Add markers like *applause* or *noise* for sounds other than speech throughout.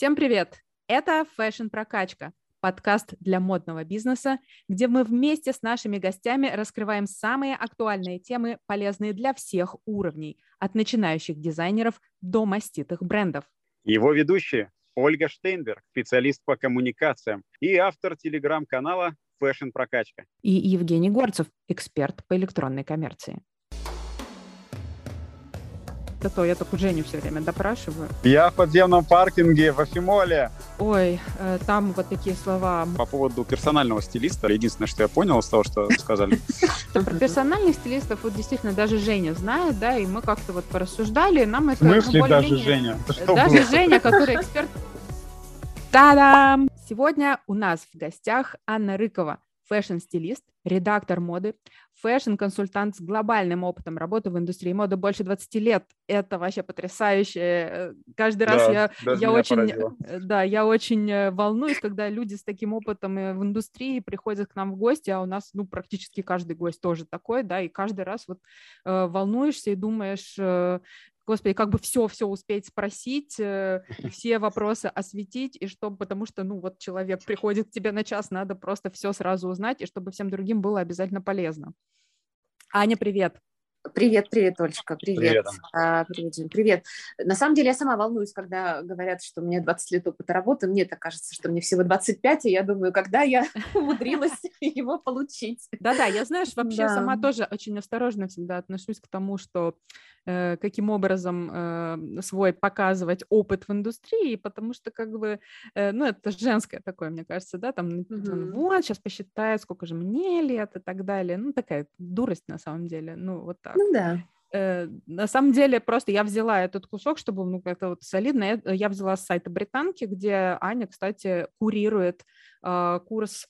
Всем привет! Это Fashion Прокачка, подкаст для модного бизнеса, где мы вместе с нашими гостями раскрываем самые актуальные темы, полезные для всех уровней, от начинающих дизайнеров до маститых брендов. Его ведущие Ольга Штейнберг, специалист по коммуникациям и автор телеграм-канала Fashion Прокачка. И Евгений Горцев, эксперт по электронной коммерции. Да то я только Женю все время допрашиваю. Я в подземном паркинге в Афимолле. Ой, э, там вот такие слова. По поводу персонального стилиста, единственное, что я понял из того, что сказали. Про персональных стилистов вот действительно даже Женя знает, да, и мы как-то вот порассуждали, нам это... В смысле даже Женя? *laughs* Даже Женя, который эксперт... Та-дам! Сегодня у нас в гостях Анна Рыкова, фэшн-стилист, редактор моды, фэшн-консультант с глобальным опытом работы в индустрии моды больше 20 лет. Это вообще потрясающе. Э, каждый раз да, я, я очень, поразило. э, да, я очень э, волнуюсь, когда люди с таким опытом в индустрии приходят к нам в гости, а у нас, ну, практически каждый гость тоже такой, да, и каждый раз вот э, волнуешься и думаешь, э, господи, как бы все-все успеть спросить, э, *laughs* все вопросы осветить, и чтобы, потому что, ну, вот человек приходит к тебе на час, надо просто все сразу узнать, и чтобы всем другим было обязательно полезно. Аня, привет. Привет, привет, Олечка, привет. Привет, А, привет, Жень, привет. На самом деле я сама волнуюсь, когда говорят, что у меня 20 лет опыта работы. Мне так кажется, что мне всего 25, и я думаю, когда я *laughs* умудрилась *laughs* его получить. Да-да, я, знаешь, вообще Да. сама тоже очень осторожно всегда отношусь к тому, что э, каким образом э, свой показывать опыт в индустрии, потому что как бы, э, ну, это женское такое, мне кажется, да, там, Мгм. вот, сейчас посчитает, сколько же мне лет и так далее. Ну, такая дурость на самом деле, ну, вот так. Ну да. Э, на самом деле просто я взяла этот кусок, чтобы ну как-то вот солидно. Я, я взяла с сайта британки, где Аня, кстати, курирует э, курс,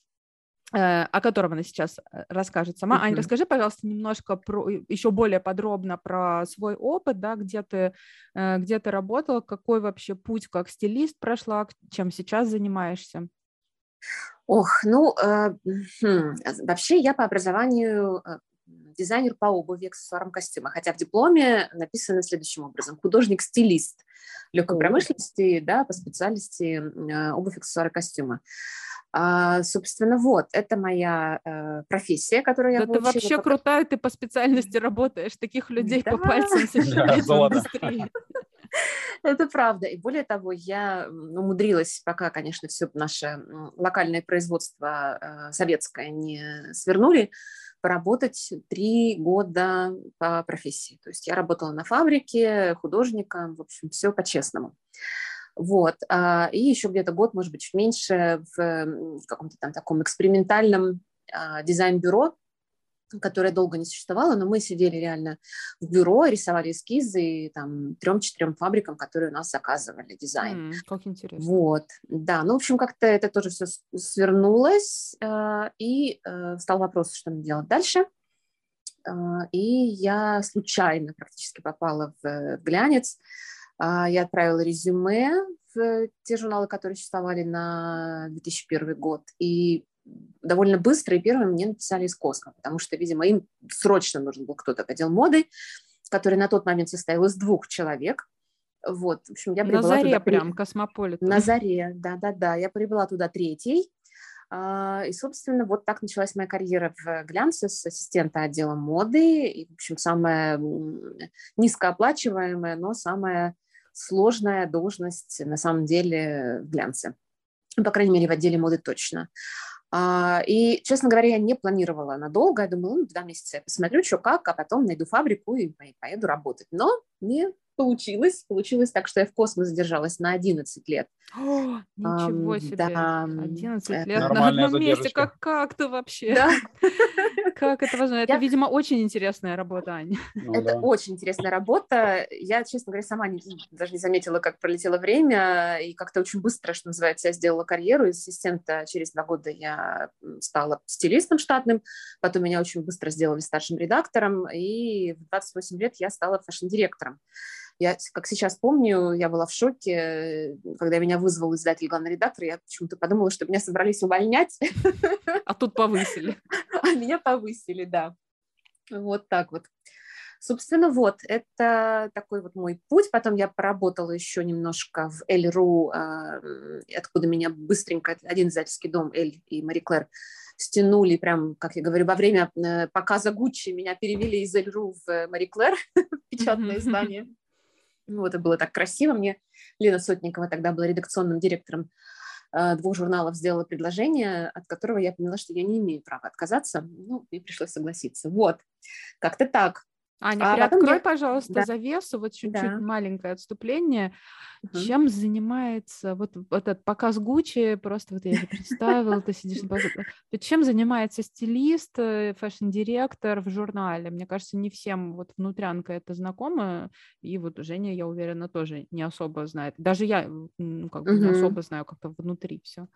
э, о котором она сейчас э, расскажет сама. Аня, расскажи, пожалуйста, немножко про еще более подробно про свой опыт, да, где ты э, где ты работала, какой вообще путь как стилист прошла, чем сейчас занимаешься. Ох, ну, э, хм, вообще я по образованию э, дизайнер по обуви, аксессуарам костюма, хотя в дипломе написано следующим образом. Художник-стилист легкой промышленности, да, по специальности э, обувь, аксессуары, костюма. А, собственно, вот, это моя э, профессия, которую я Да ты получила вообще как- крутая, ты по специальности работаешь, таких людей по *laughs* Да. пальцам сосчитать в золото. индустрии. Это правда. И более того, я умудрилась, пока, конечно, все наше локальное производство э, советское не свернули, поработать три года по профессии. То есть я работала на фабрике, художником, в общем, все по-честному. Вот. а, И еще где-то год, может быть, чуть меньше в каком-то там таком экспериментальном а, дизайн-бюро, которое долго не существовало, но мы сидели реально в бюро, рисовали эскизы там трем-четырем фабрикам, которые у нас заказывали дизайн. М, Как интересно. Вот, да, ну, в общем, как-то это тоже все свернулось, э, и э, стал вопрос, что мне делать дальше. Э, И я случайно практически попала в, в глянец. А, Я отправила резюме в те журналы, которые существовали на 2001 год, и довольно быстро и первым мне написали из Космо, потому что, видимо, им срочно нужен был кто-то в отдел моды, который на тот момент состоял из двух человек. Вот, в общем, я На прибыла заре туда прям, космополит. на заре, да-да-да. Я прибыла туда третьей. А, И, собственно, вот так началась моя карьера в глянце с ассистента отдела моды. И, в общем, самая низкооплачиваемая, но самая сложная должность на самом деле в глянце. Ну, По крайней мере, в отделе моды точно. А, И, честно говоря, я не планировала надолго. Я думала, ну, два месяца я посмотрю, что как, а потом найду фабрику и по- поеду работать. Но не получилось. Получилось так, что я в космос задержалась на 11 лет. О, ничего себе. да, 11 это лет на одном месте. Как, как ты вообще? Да, *laughs* Как это возможно? Это, Я- видимо, очень интересная работа, Аня. Ну это да. очень интересная работа. Я, честно говоря, сама не- даже не заметила, как пролетело время, и как-то очень быстро, что называется, я сделала карьеру. Из ассистента через два года я стала стилистом штатным, потом меня очень быстро сделали старшим редактором, и в 28 лет я стала фэшн-директором. Я, как сейчас помню, я была в шоке, э, когда меня вызвал издатель, главный редактор, я почему-то подумала, что меня собрались увольнять, *laughs* А тут повысили. а меня повысили, да. Вот так вот. Собственно, вот, это такой вот мой путь. Потом я поработала еще немножко в Эль.ру, а, откуда меня быстренько один издательский дом, Эль и Мари Клэр, стянули, прям, как я говорю, во время э, показа Гуччи меня перевели из Elle.ru в Marie Claire, *laughs* печатное издание. Ну, это было так красиво. Мне Лена Сотникова тогда была редакционным директором э, двух журналов сделала предложение, от которого я поняла, что я не имею права отказаться. Ну, мне пришлось согласиться. Вот, как-то так. Аня, а приоткрой, я... пожалуйста, да. завесу, вот чуть-чуть да. маленькое отступление. Угу. Чем занимается вот этот показ Гуччи, просто вот я это представила, ты сидишь на Чем занимается стилист, э, фэшн-директор в журнале? Мне кажется, не всем вот внутрянка это знакомо, и вот Женя, я уверена, тоже не особо знает. Даже я ну, как бы угу. не особо знаю как-то внутри все.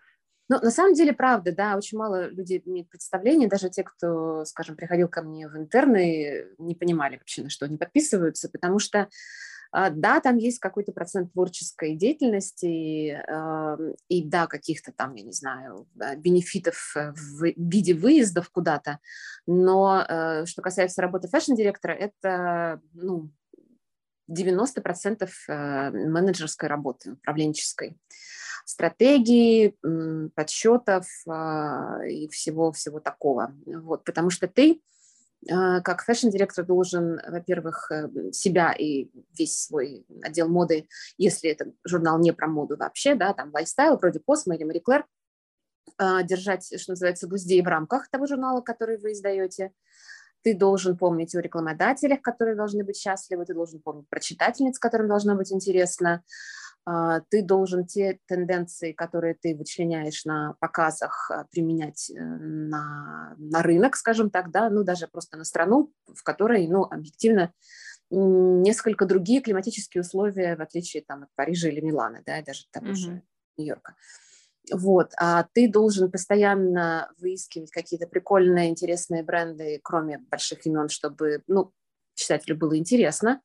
Ну, на самом деле, правда, да, очень мало людей имеет представление, даже те, кто, скажем, приходил ко мне в интерны, не понимали вообще, на что они подписываются, потому что, а, да, там есть какой-то процент творческой деятельности, и, да, каких-то там, я не знаю, бенефитов в виде выездов куда-то, но э, что касается работы фэшн-директора, это, ну, 90% э, менеджерской работы, управленческой стратегии, подсчетов а, и всего-всего такого. Вот, потому что ты а, как фэшн-директор должен, во-первых, э, себя и весь свой отдел моды, если это журнал не про моду вообще, да, там лайфстайл, вроде Cosmo или Marie Claire, а, держать, что называется, в узде и в рамках того журнала, который вы издаете. Ты должен помнить о рекламодателях, которые должны быть счастливы, ты должен помнить про читательниц, которым должно быть интересно, ты должен те тенденции, которые ты вычленяешь на показах, а, применять э, на, на рынок, скажем так, да, ну даже просто на страну, в которой, ну, объективно, несколько другие климатические условия, в отличие там от Парижа или Милана, да, даже того mm-hmm. же Нью-Йорка. Вот, а ты должен постоянно выискивать какие-то прикольные, интересные бренды, кроме больших имен, чтобы, ну, читателю было интересно,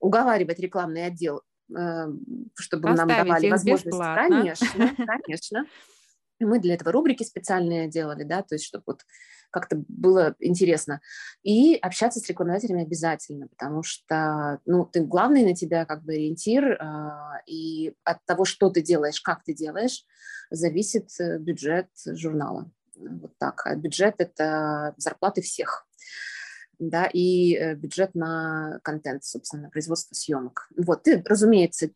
уговаривать рекламный отдел чтобы Оставить нам давали возможность. Бесплатно. Конечно, *laughs* конечно. Мы для этого рубрики специальные делали, да, то есть чтобы вот как-то было интересно. И общаться с рекламодателями обязательно, потому что, ну, ты главный на тебя как бы ориентир, а, и от того, что ты делаешь, как ты делаешь, зависит э, бюджет журнала. Вот так. А бюджет – это зарплаты всех да, и э, бюджет на контент, собственно, производство съемок. Вот, ты, разумеется,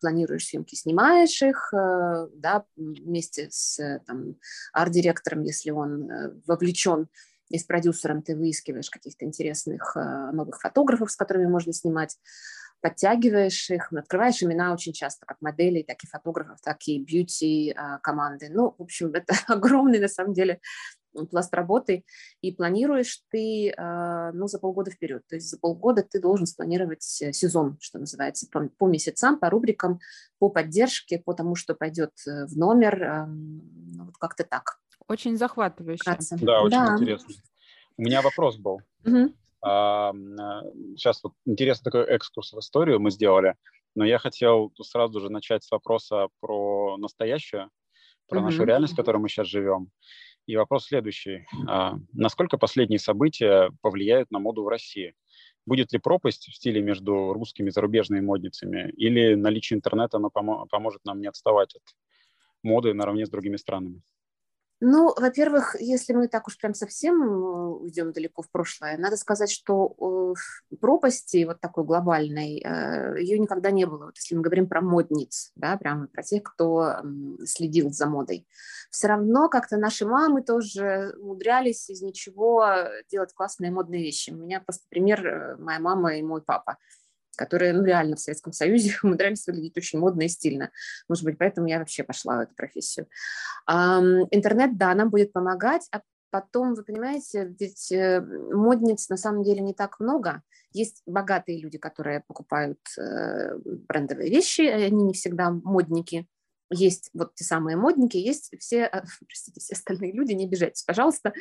планируешь съемки, снимаешь их, э, да, вместе с э, там, арт-директором, если он вовлечен, и с продюсером ты выискиваешь каких-то интересных новых фотографов, с которыми можно снимать, подтягиваешь их, открываешь имена очень часто, как моделей, так и фотографов, так и бьюти команды. Ну, в общем, это *laughs* огромный, на самом деле, пласт работы, и планируешь ты а, ну, за полгода вперед. То есть за полгода ты должен спланировать э, сезон, что называется, по, по месяцам, по рубрикам, по поддержке, по тому, что пойдет э, в номер, ну, вот как-то так. Очень захватывающе. Вкратце. Да, очень да. интересно. У меня вопрос был. Угу. А, сейчас вот интересный такой экскурс в историю мы сделали, но я хотел сразу же начать с вопроса про настоящее, про угу. нашу реальность, в которой мы сейчас живем. И вопрос следующий. А, насколько последние события повлияют на моду в России? Будет ли пропасть в стиле между русскими и зарубежными модницами? Или наличие интернета оно поможет нам не отставать от моды наравне с другими странами? Ну, во-первых, если мы так уж прям совсем э, уйдем далеко в прошлое, надо сказать, что э, пропасти вот такой глобальной, э, ее никогда не было. Вот если мы говорим про модниц, да, прямо про тех, кто следил за модой. Все равно как-то наши мамы тоже умудрялись из ничего делать классные модные вещи. У меня просто пример моя мама и мой папа которые ну, реально в Советском Союзе *laughs* умудрялись выглядеть очень модно и стильно. Может быть, поэтому я вообще пошла в эту профессию. Интернет, да, нам будет помогать, а потом, вы понимаете, ведь э, модниц на самом деле не так много. Есть богатые люди, которые покупают э, брендовые вещи, они не всегда модники есть вот те самые модники, есть все, а, *laughs* простите, все остальные люди, не обижайтесь, пожалуйста,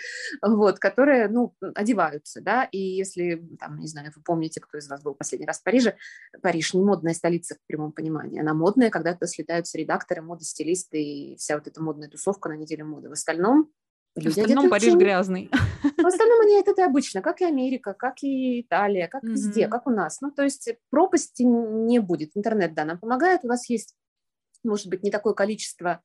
вот, которые, ну, одеваются, да, и если, там, не знаю, вы помните, кто из вас был последний раз в Париже, Париж не модная столица в прямом понимании, она модная, когда туда слетаются редакторы, моды, стилисты и вся вот эта модная тусовка на неделю моды. В остальном Люди в остальном Париж очень... грязный. В остальном они это обычно, как и Америка, как и Италия, как mm-hmm. везде, как у нас. Ну, то есть пропасти не будет. Интернет, да, нам помогает. У нас есть, может быть, не такое количество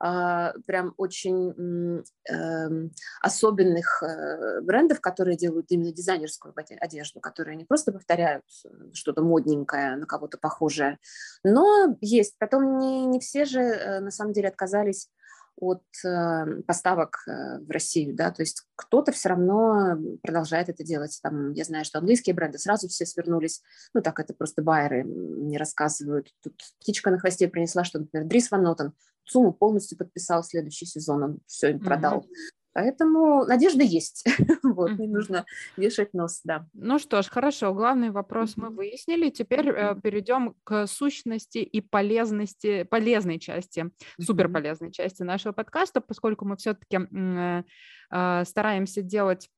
а, прям очень э, особенных э, брендов, которые делают именно дизайнерскую одежду, которые не просто повторяют э, что-то модненькое, на кого-то похожее, но есть. Потом не, не все же на самом деле отказались от э, поставок э, в Россию, да, то есть кто-то все равно продолжает это делать. Там, я знаю, что английские бренды сразу все свернулись, ну так это просто байеры не рассказывают. Тут птичка на хвосте принесла, что, например, Дрис Ван Нотен сумму полностью подписал следующий сезон, он все им продал. Mm-hmm. Поэтому надежда есть. *laughs* вот, не нужно вешать нос, да. Ну что ж, хорошо, главный вопрос мы выяснили. Теперь э, перейдем к сущности и полезности, полезной части, суперполезной части нашего подкаста, поскольку мы все-таки э, э, стараемся делать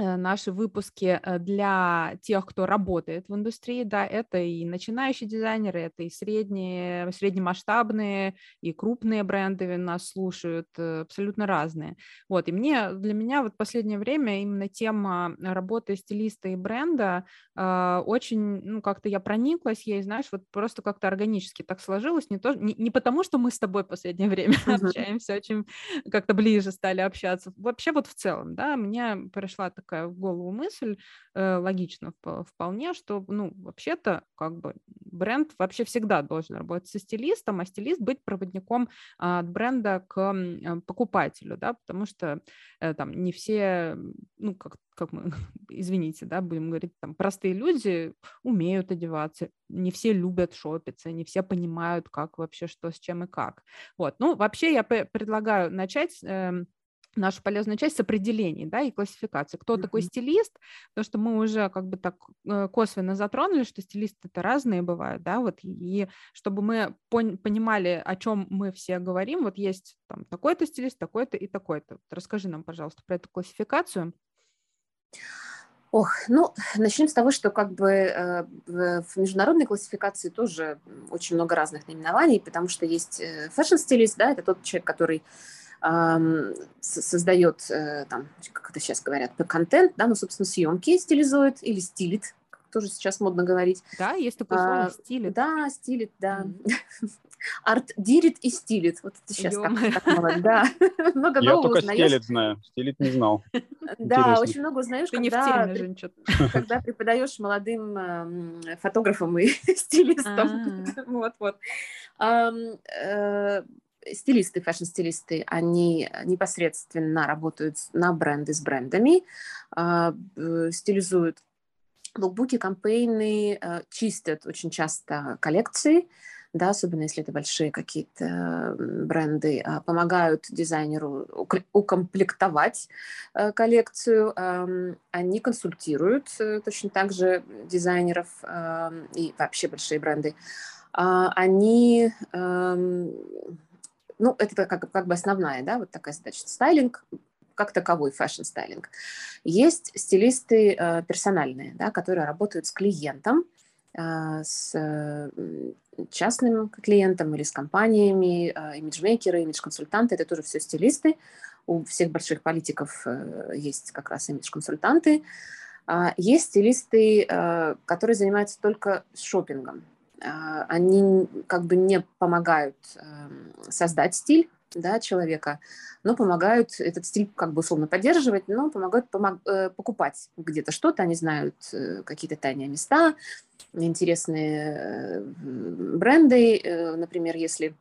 наши выпуски э, для тех, кто работает в индустрии, да, это и начинающие дизайнеры, это и средние, среднемасштабные, и крупные бренды нас слушают, э, абсолютно разные. Вот, и мне, для меня вот последнее время именно тема работы стилиста и бренда э, очень, ну, как-то я прониклась ей, знаешь, вот просто как-то органически так сложилось, не, то, не, не потому, что мы с тобой в последнее *laughs* время uh-huh. общаемся, очень как-то ближе стали общаться, вообще вот в целом, да, мне пришла такая такая в голову мысль, э, логично вполне, что, ну, вообще-то, как бы, бренд вообще всегда должен работать со стилистом, а стилист быть проводником от бренда к э, покупателю, да, потому что э, там не все, ну, как, как мы, *laughs* извините, да, будем говорить, там, простые люди умеют одеваться, не все любят шопиться, не все понимают, как вообще, что, с чем и как. Вот, ну, вообще я предлагаю начать эм, нашу полезную часть с определений да, и классификации. Кто mm-hmm. такой стилист? Потому что мы уже как бы так э, косвенно затронули, что стилисты это разные бывают, да, вот, и чтобы мы пон- понимали, о чем мы все говорим, вот есть там такой-то стилист, такой-то и такой-то. Расскажи нам, пожалуйста, про эту классификацию. Ох, ну, начнем с того, что как бы э, в международной классификации тоже очень много разных наименований, потому что есть э, фэшн-стилист, да, это тот человек, который создает, э, там, как это сейчас говорят, контент, да, ну, собственно, съемки стилизует или стилит, тоже сейчас модно говорить. Да, есть такое слово а, стилит. Да, стилит, да. *laughs* Арт-дирит и стилит. Вот это сейчас как, так мало, да. *laughs* много Я только узнаешь. стилит знаю, стилит не знал. *laughs* Да, очень много узнаешь, когда, когда преподаешь молодым э, фотографам и стилистам. Вот, вот стилисты, фэшн-стилисты, они непосредственно работают на бренды с брендами, а, стилизуют лукбуки, кампейны, а, чистят очень часто коллекции, да, особенно если это большие какие-то бренды, а, помогают дизайнеру укомплектовать коллекцию, они консультируют э, точно так же дизайнеров и вообще большие бренды. Они ну, это как, как бы основная, да, вот такая задача. Стайлинг как таковой, фэшн-стайлинг. Есть стилисты э, персональные, да, которые работают с клиентом, э, с э, частным клиентом или с компаниями, э, имиджмейкеры, имидж-консультанты, это тоже все стилисты. У всех больших политиков э, есть как раз имидж-консультанты. Э, есть стилисты, э, которые занимаются только шопингом, а, они как бы не помогают эм, создать стиль да, человека, но помогают этот стиль как бы условно поддерживать, но помогают помог, э, покупать где-то что-то, они знают э, какие-то тайные места, интересные э, бренды, например, если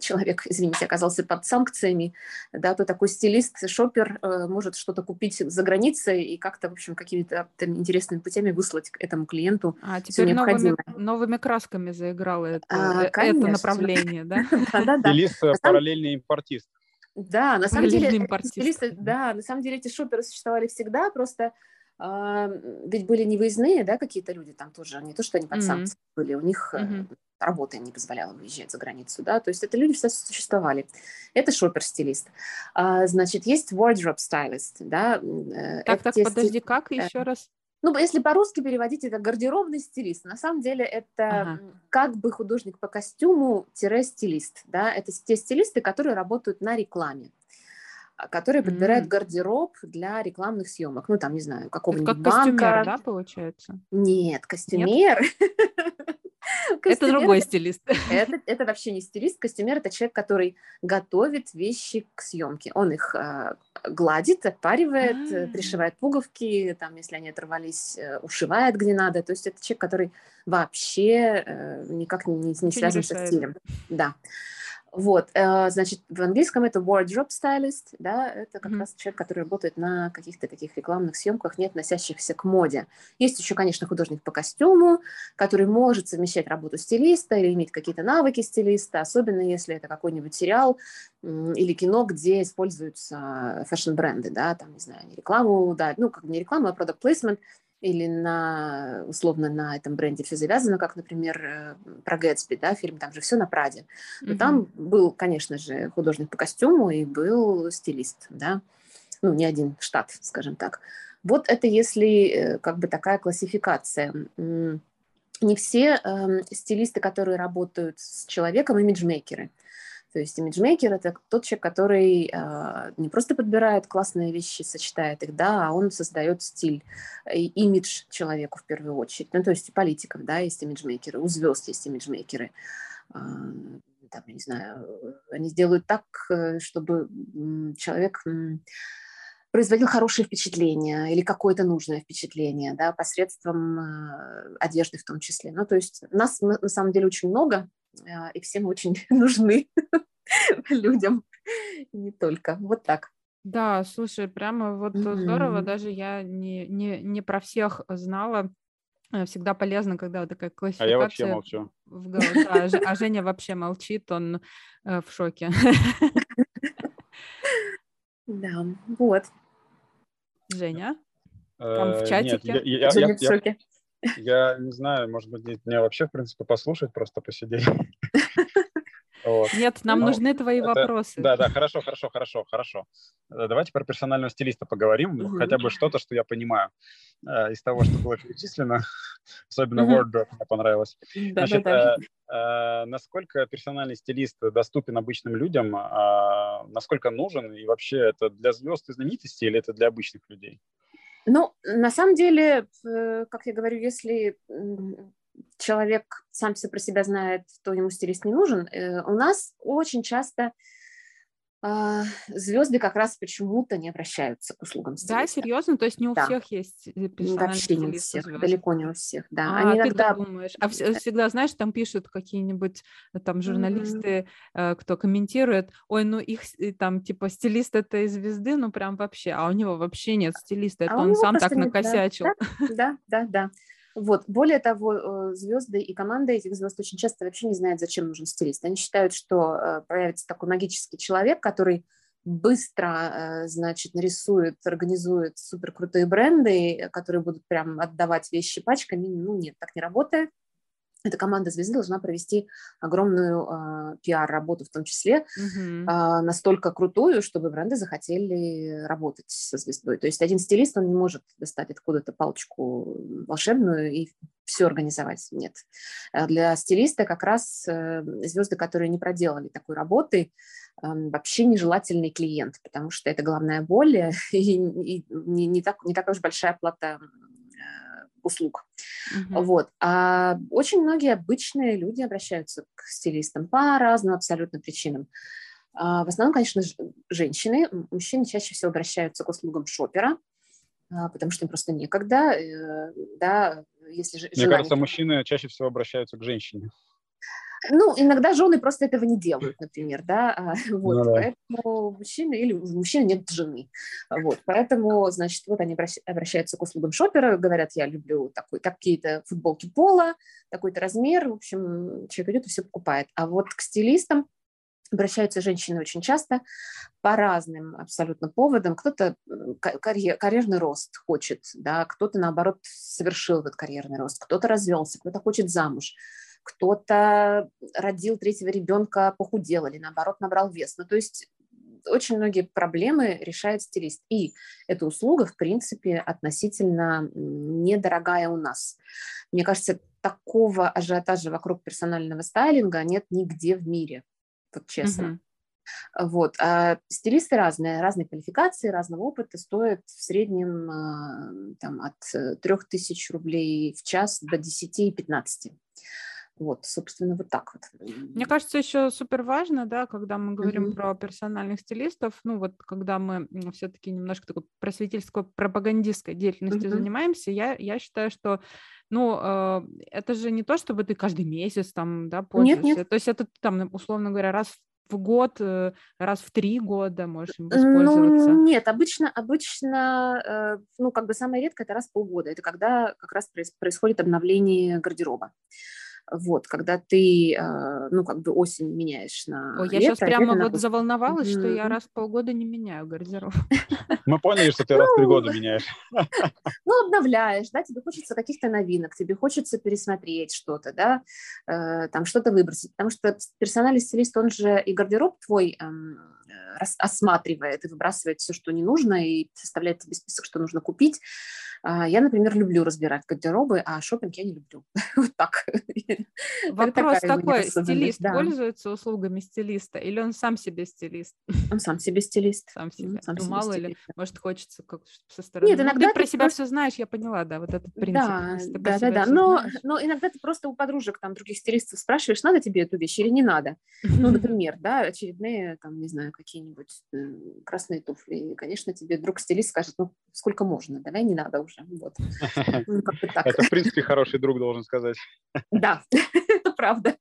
человек, извините, оказался под санкциями, да, то такой стилист, шопер э, может что-то купить за границей и как-то, в общем, какими-то интересными путями выслать к этому клиенту. А теперь новыми, новыми красками заиграло это, а, э, это направление, да? *laughs* Стилист – параллельный импортист. Да, на самом деле, стилисты, да, на самом деле эти шоперы существовали всегда, просто ведь были невыездные, да, какие-то люди там тоже, не то, что они под mm-hmm. были, у них mm-hmm. работа не позволяла выезжать за границу, да, то есть это люди всегда существовали. Это шопер-стилист. А, значит, есть wardrobe stylist, да. Э, так, так, подожди, как э, еще раз? Ну, если по-русски переводить, это гардеробный стилист. На самом деле это ага. как бы художник по костюму-стилист, да, это те стилисты, которые работают на рекламе. Который подбирает mm-hmm. гардероб для рекламных съемок. Ну, там, не знаю, какого-нибудь как банка. костюмер, да, получается? Нет, костюмер. *laughs* Это другой стилист. Это, это вообще не стилист. Костюмер – это человек, который готовит вещи к съемке. Он их э, гладит, отпаривает, А-а-а. пришивает пуговки, там, если они оторвались, э, ушивает где надо. То есть это человек, который вообще э, никак не, не связан не со стилем. Да. Вот, э, значит, в английском это wardrobe stylist, да, это как mm-hmm. раз человек, который работает на каких-то таких рекламных съемках, не относящихся к моде. Есть еще, конечно, художник по костюму, который может совмещать работу стилиста или иметь какие-то навыки стилиста, особенно если это какой-нибудь сериал или кино, где используются фэшн-бренды, да, там, не знаю, не рекламу, да, ну, как не рекламу, а product placement, или на, условно, на этом бренде все завязано, как, например, э, про Гэтсби, да, фильм, там же все на Праде. Но mm-hmm. там был, конечно же, художник по костюму и был стилист, да, ну, не один штат, скажем так. Вот это если э, как бы такая классификация. Не все э, стилисты, которые работают с человеком, имиджмейкеры. То есть имиджмейкер – это тот человек, который э, не просто подбирает классные вещи, сочетает их, да, а он создает стиль и имидж человеку в первую очередь. Ну, то есть у политиков, да, есть имиджмейкеры, у звезд есть имиджмейкеры. Э, там, не знаю, они сделают так, э, чтобы человек производил хорошее впечатление или какое-то нужное впечатление, да, посредством э, одежды в том числе. Ну, то есть нас на самом деле очень много, и все мы очень *laughs* нужны *laughs* людям, не только. Вот так. Да, слушай, прямо вот mm-hmm. здорово, даже я не, не, не про всех знала. Э, всегда полезно, когда такая классификация. А я вообще молчу. В голове. Да, а Женя вообще молчит, он э, в шоке. *laughs* Да, вот. Женя? Там в э, чатике? Нет, я, я, я, в шоке. Я не знаю, может быть, мне вообще, в принципе, послушать, просто посидеть. Вот. Нет, нам ну, нужны твои это, вопросы. Да, да, хорошо, хорошо, хорошо, хорошо. Э, давайте про персонального стилиста поговорим, угу. хотя бы что-то, что я понимаю э, из того, что было перечислено. *laughs* Особенно угу. Мне понравилось. Да, Значит, да, да. Э, э, насколько персональный стилист доступен обычным людям, э, насколько нужен, и вообще это для звезд и знаменитостей или это для обычных людей? Ну, на самом деле, э, как я говорю, если человек сам все про себя знает, то ему стилист не нужен. Э, у нас очень часто звезды как раз почему-то не обращаются к услугам стилиста. Да, серьезно? То есть не у да. всех есть Вообще не у всех, звезд. далеко не у всех, да. А, Они иногда... ты думаешь? А всегда, знаешь, там пишут какие-нибудь э, там журналисты, mm-hmm. кто комментирует, ой, ну их там типа стилист этой звезды, ну прям вообще, а у него вообще нет стилиста, это а он сам так нет, накосячил. Да, да, да. да. Вот. Более того, э, звезды и команда этих звезд очень часто вообще не знают, зачем нужен стилист. Они считают, что э, появится такой магический человек, который быстро, э, значит, нарисует, организует супер крутые бренды, которые будут прям отдавать вещи пачками. Ну нет, так не работает эта команда звезды должна провести огромную э, пиар-работу в том числе, mm-hmm. э, настолько крутую, чтобы бренды захотели работать со звездой. То есть один стилист, он не может достать откуда-то палочку волшебную и все организовать. Нет. А для стилиста как раз э, звезды, которые не проделали такой работы, э, вообще нежелательный клиент, потому что это главная боль *laughs* и, и не, не, так, не такая уж большая плата услуг. Uh-huh. Вот. А очень многие обычные люди обращаются к стилистам по разным абсолютно причинам. А в основном, конечно, женщины. Мужчины чаще всего обращаются к услугам шопера, а, потому что им просто некогда. Э, да, если Мне желание... кажется, мужчины чаще всего обращаются к женщине. Ну, иногда жены просто этого не делают, например, да, а, *laughs* вот, ну, да. поэтому мужчины, или у мужчины нет жены, вот, поэтому, значит, вот они обращаются к услугам шопера, говорят, я люблю такой, такие-то футболки пола, такой-то размер, в общем, человек идет и все покупает, а вот к стилистам обращаются женщины очень часто по разным абсолютно поводам. Кто-то карьер, карьерный рост хочет, да, кто-то, наоборот, совершил этот карьерный рост, кто-то развелся, кто-то хочет замуж, кто-то родил третьего ребенка, похудел или наоборот набрал вес. Ну, то есть очень многие проблемы решает стилист. И эта услуга, в принципе, относительно недорогая у нас. Мне кажется, такого ажиотажа вокруг персонального стайлинга нет нигде в мире, вот честно. Вот. А стилисты разные, разные квалификации, разного опыта стоят в среднем а, там, от 3000 рублей в час до 10 и 15. Вот, собственно, вот так вот. Мне кажется, еще супер важно, да, когда мы говорим mm-hmm. про персональных стилистов, ну вот когда мы все-таки немножко такой просветительской пропагандистской деятельностью mm-hmm. занимаемся, я, я считаю, что ну, э, это же не то, чтобы ты каждый месяц там, да, пользуешься. Нет, нет. То есть это там, условно говоря, раз в год, э, раз в три года можешь им воспользоваться? Ну, нет, обычно, обычно, э, ну, как бы самое редкое, это раз в полгода. Это когда как раз происходит обновление гардероба. Вот, когда ты, а, ну, как бы осень меняешь на Ой, я лето, сейчас прямо вот на... заволновалась, mm-hmm. что я раз в полгода не меняю гардероб. Мы поняли, что ты раз в три года меняешь. Ну, обновляешь, да, тебе хочется каких-то новинок, тебе хочется пересмотреть что-то, да, э, там что-то выбросить, потому что персональный стилист, он же и гардероб твой эм, осматривает и выбрасывает все, что не нужно, и составляет тебе список, что нужно купить. А, я, например, люблю разбирать гардеробы, а шопинг я не люблю. *laughs* Вот так. *laughs* Вопрос такой, стилист да. пользуется услугами стилиста или он сам себе стилист? Он сам себе стилист. Сам себе. Сам ну, себе мало стилист, ли, да. может, хочется как со стороны. Нет, ну, иногда ну, ты, ты про себя просто... все знаешь, я поняла, да, вот этот принцип. Да, да, да, да. Но, но иногда ты просто у подружек, там, других стилистов спрашиваешь, надо тебе эту вещь или не надо. Ну, *laughs* например, да, очередные, там, не знаю, какие-нибудь красные туфли. И, конечно, тебе друг стилист скажет, ну, сколько можно, давай не надо уже уже. Вот. *laughs* Ну, это, в принципе, хороший друг, должен сказать. Да, *laughs* это правда.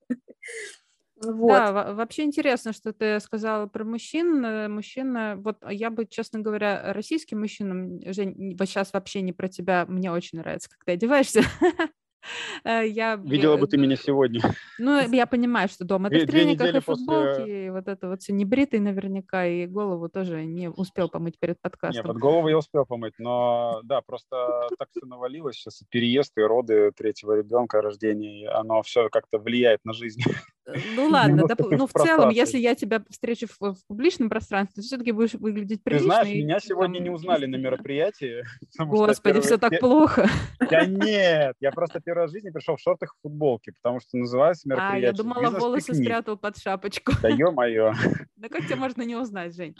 Вот. Да, вообще интересно, что ты сказала про мужчин. Э, мужчина, вот я бы, честно говоря, российским мужчинам, Жень, сейчас вообще не про тебя, мне очень нравится, как ты одеваешься. *laughs* *laughs* Э, я, Видела бы ты меня сегодня. Ну, *laughs* я понимаю, что дома ты в трениках и футболке, после... и вот это вот все небритый наверняка, и голову тоже не успел помыть перед подкастом. Нет, под голову я успел помыть, но да, просто так все навалилось сейчас, переезд, и роды третьего ребенка, рождение, оно все как-то влияет на жизнь. *laughs* Э, ну ладно, доп... ну в целом, если я тебя встречу в, в публичном пространстве, ты все-таки будешь выглядеть прилично. Ты знаешь, и, меня сегодня там... не узнали на мероприятии. *laughs* Господи, все так плохо. Да *laughs* нет, я просто первый раз в жизни пришел в шортах и футболке, потому что называется мероприятие. А, я думала, волосы спрятал под шапочку. Да ё-моё. *laughs* Да как тебя можно не узнать, Жень?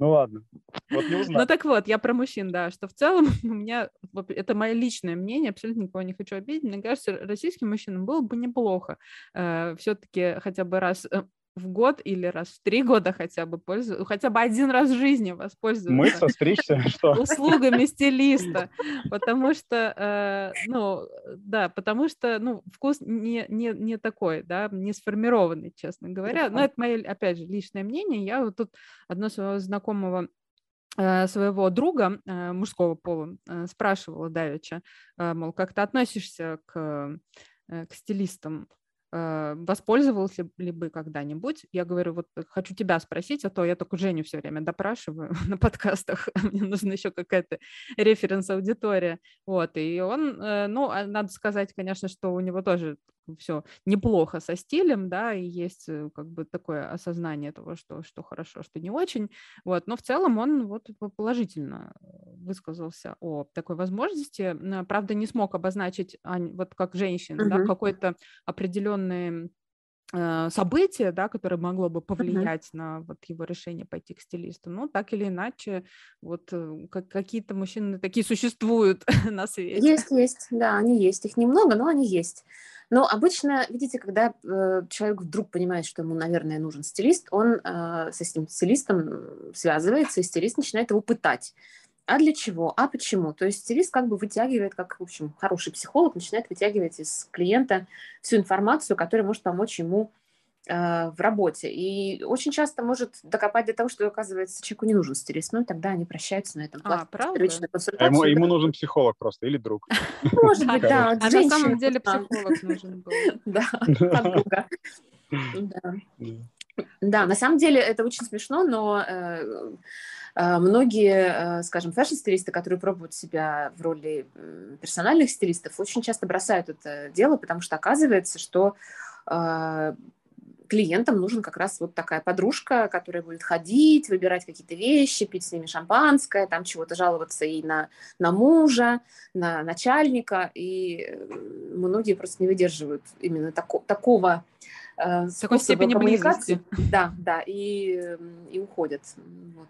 Ну ладно, вот не узнал. Ну так вот, я про мужчин, да, что в целом *laughs* у меня, это мое личное мнение, абсолютно никого не хочу обидеть, мне кажется, российским мужчинам было бы неплохо э, все-таки хотя бы раз э, в год или раз в три года хотя бы пользоваться, хотя бы один раз в жизни воспользоваться. Мы состричься, *laughs* что? Услугами стилиста, *laughs* потому что, э, ну, да, потому что, ну, вкус не, не, не такой, да, не сформированный, честно говоря. Но это мое, опять же, личное мнение. Я вот тут одно своего знакомого э, своего друга э, мужского пола э, спрашивала Давича, мол, как ты относишься к, к стилистам? Э, воспользовался ли бы когда-нибудь? Я говорю, вот э, хочу тебя спросить, а то я только Женю все время допрашиваю *laughs* на подкастах, мне нужна еще какая-то референс-аудитория. Вот, и он, э, ну, а надо сказать, конечно, что у него тоже все неплохо со стилем, да, и есть как бы такое осознание того, что, что хорошо, что не очень, вот, но в целом он вот положительно высказался о такой возможности, правда, не смог обозначить, вот как женщина, uh-huh. да, какой-то определенный э, событие, да, которое могло бы повлиять uh-huh. на вот его решение пойти к стилисту. Но так или иначе, вот э, как, какие-то мужчины такие существуют *laughs* на свете. Есть, есть, да, они есть. Их немного, но они есть. Но обычно, видите, когда э, человек вдруг понимает, что ему, наверное, нужен стилист, он э, с этим стилистом связывается, и стилист начинает его пытать. А для чего? А почему? То есть стилист как бы вытягивает, как, в общем, хороший психолог, начинает вытягивать из клиента всю информацию, которая может помочь ему э, в работе. И очень часто может докопать до того, что, оказывается, человеку не нужен стилист. Ну, и тогда они прощаются на этом. А, правда? А ему, ему нужен психолог просто или друг. *laughs* Может быть, да. А на самом деле психолог нужен был. *laughs* Да, *laughs* подруга. Да, на самом деле это очень смешно, но э, многие, э, скажем, фэшн-стилисты, которые пробуют себя в роли персональных стилистов, очень часто бросают это дело, потому что оказывается, что клиентам нужен как раз вот такая подружка, которая будет ходить, выбирать какие-то вещи, пить с ними шампанское, там чего-то жаловаться и на, на мужа, на начальника, и многие просто не выдерживают именно тако, такого э, такой степени близости. Да, да, и, и уходят. Вот.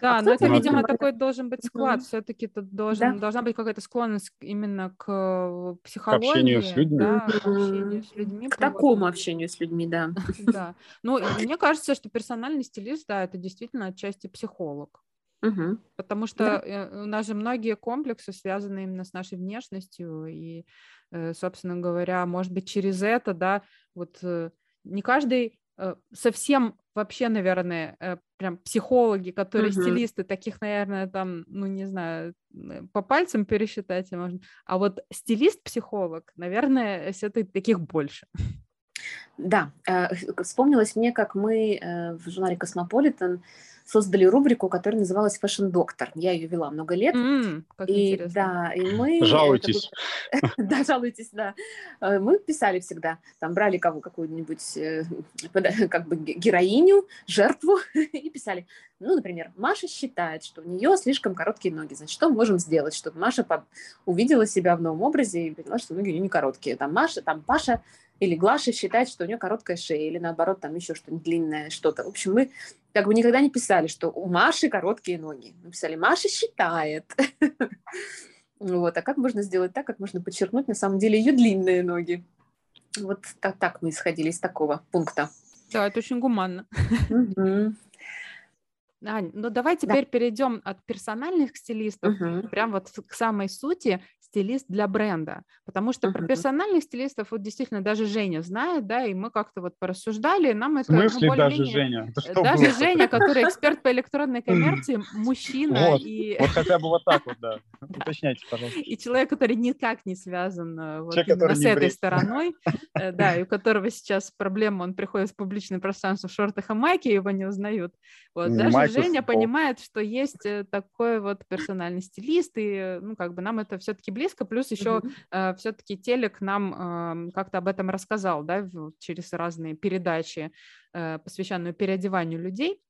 Да, а но это, видимо, такой должен быть склад. Mm-hmm. Все-таки тут должен, да. должна быть какая-то склонность именно к психологии. К общению с людьми. Да, к общению с людьми. К такому общению с людьми, да. Да. Ну, *laughs* мне кажется, что персональный стилист, да, это действительно отчасти психолог. Угу. Потому что да. Э, у нас же многие комплексы связаны именно с нашей внешностью, и, э, собственно говоря, может быть, через это, да, вот э, не каждый совсем вообще, наверное, прям психологи, которые угу. стилисты, таких, наверное, там, ну, не знаю, по пальцам пересчитать можно, а вот стилист-психолог, наверное, все-таки таких больше. Да, вспомнилось мне, как мы в журнале «Космополитен» создали рубрику, которая называлась Fashion Doctor. Я ее вела много лет. Mm, как и интересно. да, и мы жалуйтесь. *laughs* да, жалуйтесь, да. Э, мы писали всегда, там брали кого какую-нибудь э, *laughs* как бы героиню, жертву *laughs* и писали. Ну, например, Маша считает, что у нее слишком короткие ноги. Значит, что мы можем сделать, чтобы Маша увидела себя в новом образе и поняла, что ноги у нее не короткие. Там Маша, там Паша или Глаша считает, что у нее короткая шея, или наоборот, там еще что-нибудь длинное, что-то. В общем, мы как бы никогда не писали, что у Маши короткие ноги. Мы писали, Маша считает. *laughs* Вот. А как можно сделать так, как можно подчеркнуть на самом деле ее длинные ноги? Вот так, так мы исходили из такого пункта. Да, это очень гуманно. Ань, ну давай теперь да. перейдем от персональных стилистов угу. прям вот к самой сути стилист для бренда, потому что uh-huh. про персональных стилистов вот действительно даже Женя знает, да, и мы как-то вот порассуждали, нам это... В смысле ну, даже Женя? даже было? Женя, *laughs* который эксперт по электронной коммерции, мужчина вот, и... Вот хотя бы вот так вот, да. *laughs* Уточняйте, пожалуйста. И человек, который никак не связан э, вот человек, именно с этой стороной, э, *laughs* да, и у которого сейчас проблема, он приходит в публичное пространство в шортах и майке, его не узнают. Вот, даже Женя понимает, что есть э, такой вот персональный стилист, и, ну, как бы нам это все-таки близко, плюс еще mm-hmm. э, все-таки телек нам э, как-то об этом рассказал, да, через разные передачи, э, посвященные переодеванию людей,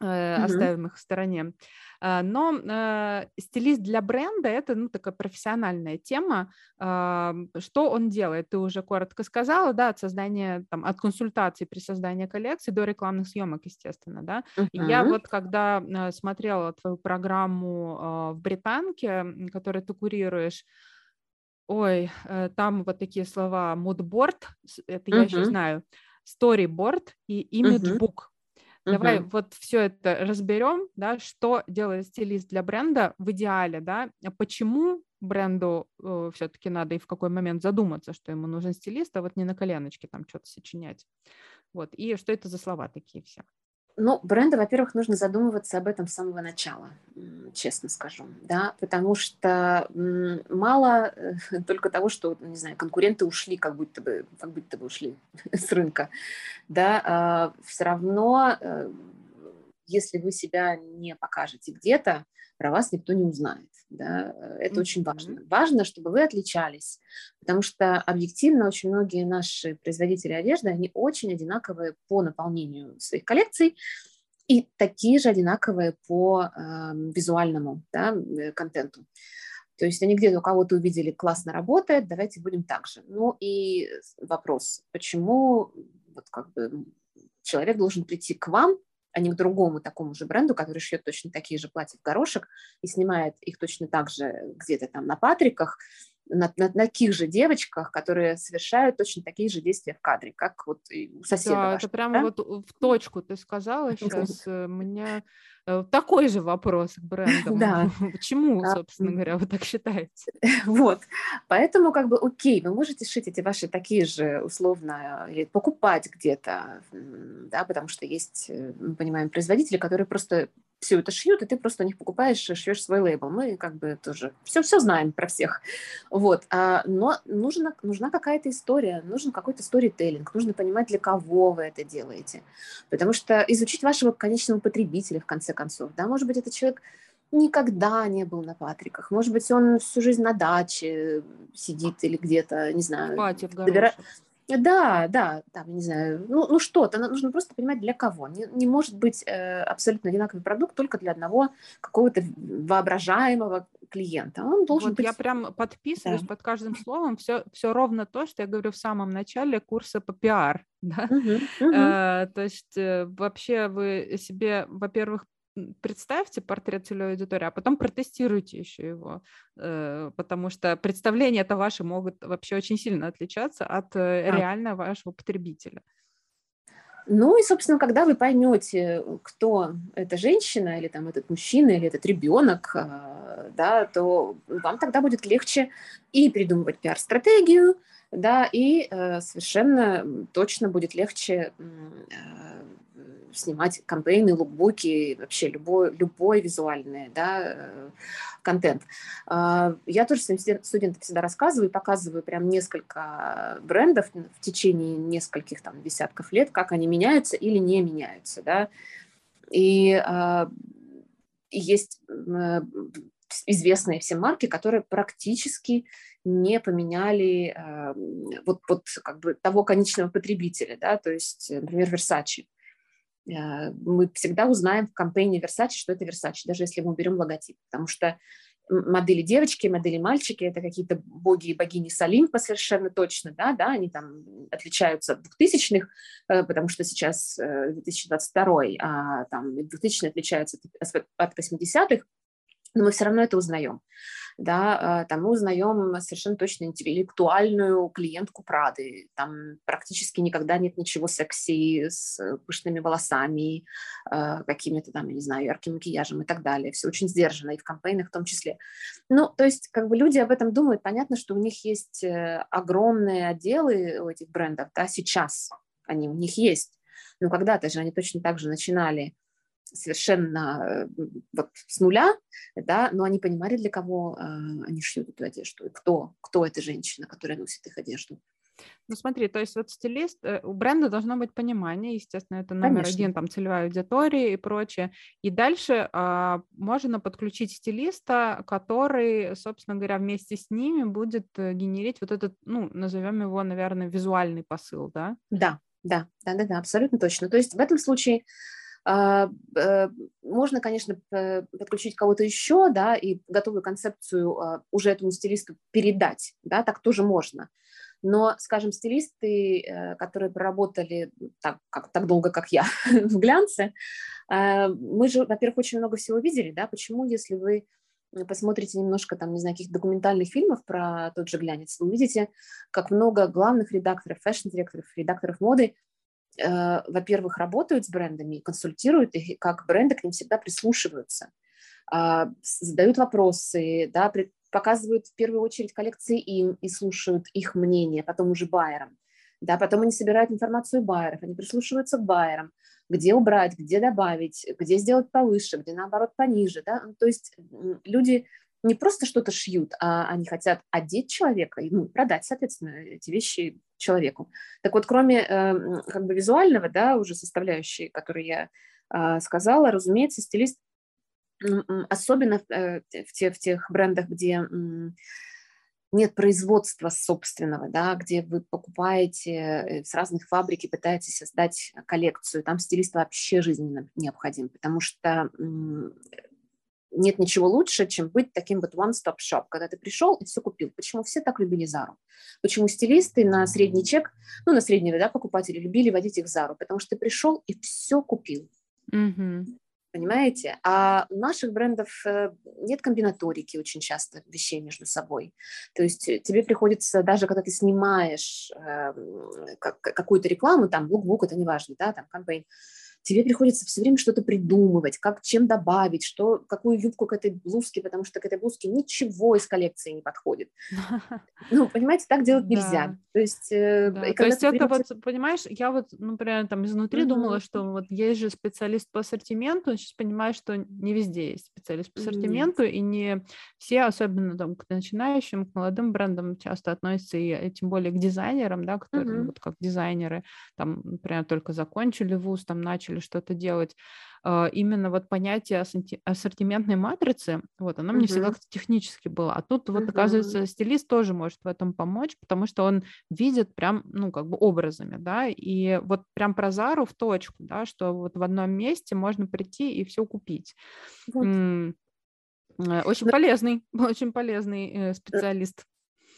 э, оставим их в стороне. Э, но э, стилист для бренда это ну, такая профессиональная тема. Э, что он делает? Ты уже коротко сказала, да, от создания, там, от консультации при создании коллекции до рекламных съемок, естественно, да. Uh-huh. Я вот когда э, смотрела твою программу э, в Британке, которую ты курируешь, Ой, там вот такие слова мудборд, это я uh-huh. еще знаю, storyboard и имиджбук. Давай угу. вот все это разберем, да, что делает стилист для бренда в идеале, да, а почему бренду э, все-таки надо и в какой момент задуматься, что ему нужен стилист, а вот не на коленочке там что-то сочинять. Вот, и что это за слова такие все? Ну, бренду, во-первых, нужно задумываться об этом с самого начала, честно скажу, да, потому что мало э, *laughs* только того, что, не знаю, конкуренты ушли, как будто бы, как будто бы ушли *laughs* с рынка, да, а все равно, э, если вы себя не покажете где-то, про вас никто не узнает. Да? Это mm-hmm. очень важно. Важно, чтобы вы отличались, потому что объективно очень многие наши производители одежды, они очень одинаковые по наполнению своих коллекций и такие же одинаковые по э, визуальному да, э, контенту. То есть они где-то у кого-то увидели, классно работает, давайте будем так же. Ну и вопрос, почему вот как бы человек должен прийти к вам а не к другому такому же бренду, который шьет точно такие же платья в горошек и снимает их точно так же где-то там на Патриках, на, на, на таких же девочках, которые совершают точно такие же действия в кадре, как вот у соседа. Да, вашего, это прямо да? вот в точку ты сказала *laughs* сейчас. Э, мне э, такой же вопрос к *laughs* брендам. Да. *laughs* Почему, собственно говоря, вы так считаете? Вот. Поэтому как бы окей, вы можете шить эти ваши такие же условно или покупать где-то, да, потому что есть, э, мы понимаем, производители, которые просто все это шьют, и ты просто у них покупаешь, шьешь свой лейбл. Мы как бы тоже все, все знаем про всех. Вот. А, но нужна, нужна какая-то история, нужен какой-то сторителлинг, нужно понимать, для кого вы это делаете. Потому что изучить вашего конечного потребителя, в конце концов, да, может быть, этот человек никогда не был на Патриках. Может быть, он всю жизнь на даче сидит или где-то, не знаю, добира... Да, да, там, не знаю, ну, ну что-то, нужно просто понимать, для кого. Не, не может быть э, абсолютно одинаковый продукт только для одного какого-то воображаемого клиента. Он должен вот быть... Я прям подписываюсь да. под каждым словом. Все, все ровно то, что я говорю в самом начале курса по пиар. *laughs* Да? Uh-huh, uh-huh. А, то есть э, вообще вы себе, во-первых, представьте портрет целевой аудитории, а потом протестируйте еще его, э, потому что представления это ваши могут вообще очень сильно отличаться от э, реально вашего потребителя. Ну и, собственно, когда вы поймете, кто эта женщина, или там этот мужчина, или этот ребенок, э, да, то вам тогда будет легче и придумывать пиар-стратегию, да, и совершенно точно будет легче снимать кампейны, лукбуки, вообще любой, любой визуальный да, э, контент. А, я тоже своим студентам всегда рассказываю показываю прям несколько брендов в течение нескольких там десятков лет, как они меняются или не меняются. Да. И а, есть э, известные всем марки, которые практически не поменяли э, вот, вот как бы того конечного потребителя, да, то есть, например, Versace. Э, мы всегда узнаем в кампейне Versace, что это Versace, даже если мы уберем логотип, потому что модели девочки, модели мальчики, это какие-то боги и богини с Олимпа совершенно точно, да, да, они там отличаются от 2000-х, э, потому что сейчас 2022, а там 2000 отличаются от 80-х, но мы все равно это узнаем. Да, э, там мы узнаем совершенно точно интеллектуальную клиентку Прады, там практически никогда нет ничего секси с пышными волосами, э, какими-то там, я не знаю, ярким макияжем и так далее, все очень сдержанно, и в кампейнах в том числе. Ну, то есть, как бы люди об этом думают, понятно, что у них есть э, огромные отделы у этих брендов, да, сейчас они у них есть, но когда-то же они точно так же начинали совершенно э, вот с нуля, да, но они понимали, для кого э, они шьют эту одежду, и кто, кто эта женщина, которая носит их одежду. Ну смотри, то есть вот стилист, э, у бренда должно быть понимание, естественно, это номер Конечно. один, там целевая аудитория и прочее. И дальше а, можно подключить стилиста, который, собственно говоря, вместе с ними будет генерить вот этот, ну, назовем его, наверное, визуальный посыл, да? Да, да, да, да, да, абсолютно точно. То есть в этом случае можно, конечно, подключить кого-то еще, да, и готовую концепцию а, уже этому стилисту передать, да, так тоже можно. Но, скажем, стилисты, э, которые проработали так, как, так долго, как я, *laughs* в глянце, а, мы же, во-первых, очень много всего видели, да, почему, если вы посмотрите немножко там, не знаю, каких документальных фильмов про тот же глянец, вы увидите, как много главных редакторов, fashion-директоров, редакторов моды Э, во-первых, работают с брендами, консультируют их, как бренды к ним всегда прислушиваются, а, задают вопросы, да, показывают в первую очередь коллекции им и слушают их мнение, потом уже байерам. Да, потом они собирают информацию байеров, они прислушиваются к байерам, где убрать, где добавить, где сделать повыше, где наоборот пониже. Да? Ну, то есть люди не просто что-то шьют, а они хотят одеть человека ну, продать, соответственно, эти вещи человеку. Так вот, кроме э, как бы визуального, да, уже составляющей, которую я э, сказала, разумеется, стилист особенно э, в, те, в тех брендах, где нет производства собственного, да, где вы покупаете э, с разных фабрик и пытаетесь создать коллекцию, там стилист вообще жизненно необходим, потому что нет ничего лучше, чем быть таким вот one-stop shop, когда ты пришел и все купил. Почему все так любили Зару? Почему стилисты на средний чек, ну, на средний да, покупатели любили водить их в Зару? Потому что ты пришел и все купил. Mm-hmm. Понимаете? А у наших брендов э, нет комбинаторики очень часто вещей между собой. То есть тебе приходится, даже когда ты снимаешь э, какую-то рекламу, там, лукбук, это неважно, да, там, кампейн, тебе приходится все время что-то придумывать, как чем добавить, что, какую юбку к этой блузке, потому что к этой блузке ничего из коллекции не подходит. *laughs* Ну, понимаете, так делать нельзя. То есть, э. То есть это вот, понимаешь, я вот, например, там изнутри думала, что вот есть же специалист по ассортименту, сейчас понимаю, что не везде есть специалист по ассортименту, и не все, особенно там к начинающим, к молодым брендам часто относятся, и э, тем более к дизайнерам, да, которые вот как дизайнеры, там, например, только закончили вуз, там начали или что-то делать, а, именно вот понятие ассортиментной матрицы, вот, uh-huh. мне всегда технически было, а тут вот, uh-huh. оказывается, стилист тоже может в этом помочь, потому что он видит прям, ну, как бы образами, да, и вот прям про Зару в точку, да, что вот в одном месте можно прийти и все купить. Вот. *laughs* Очень полезный, очень полезный специалист.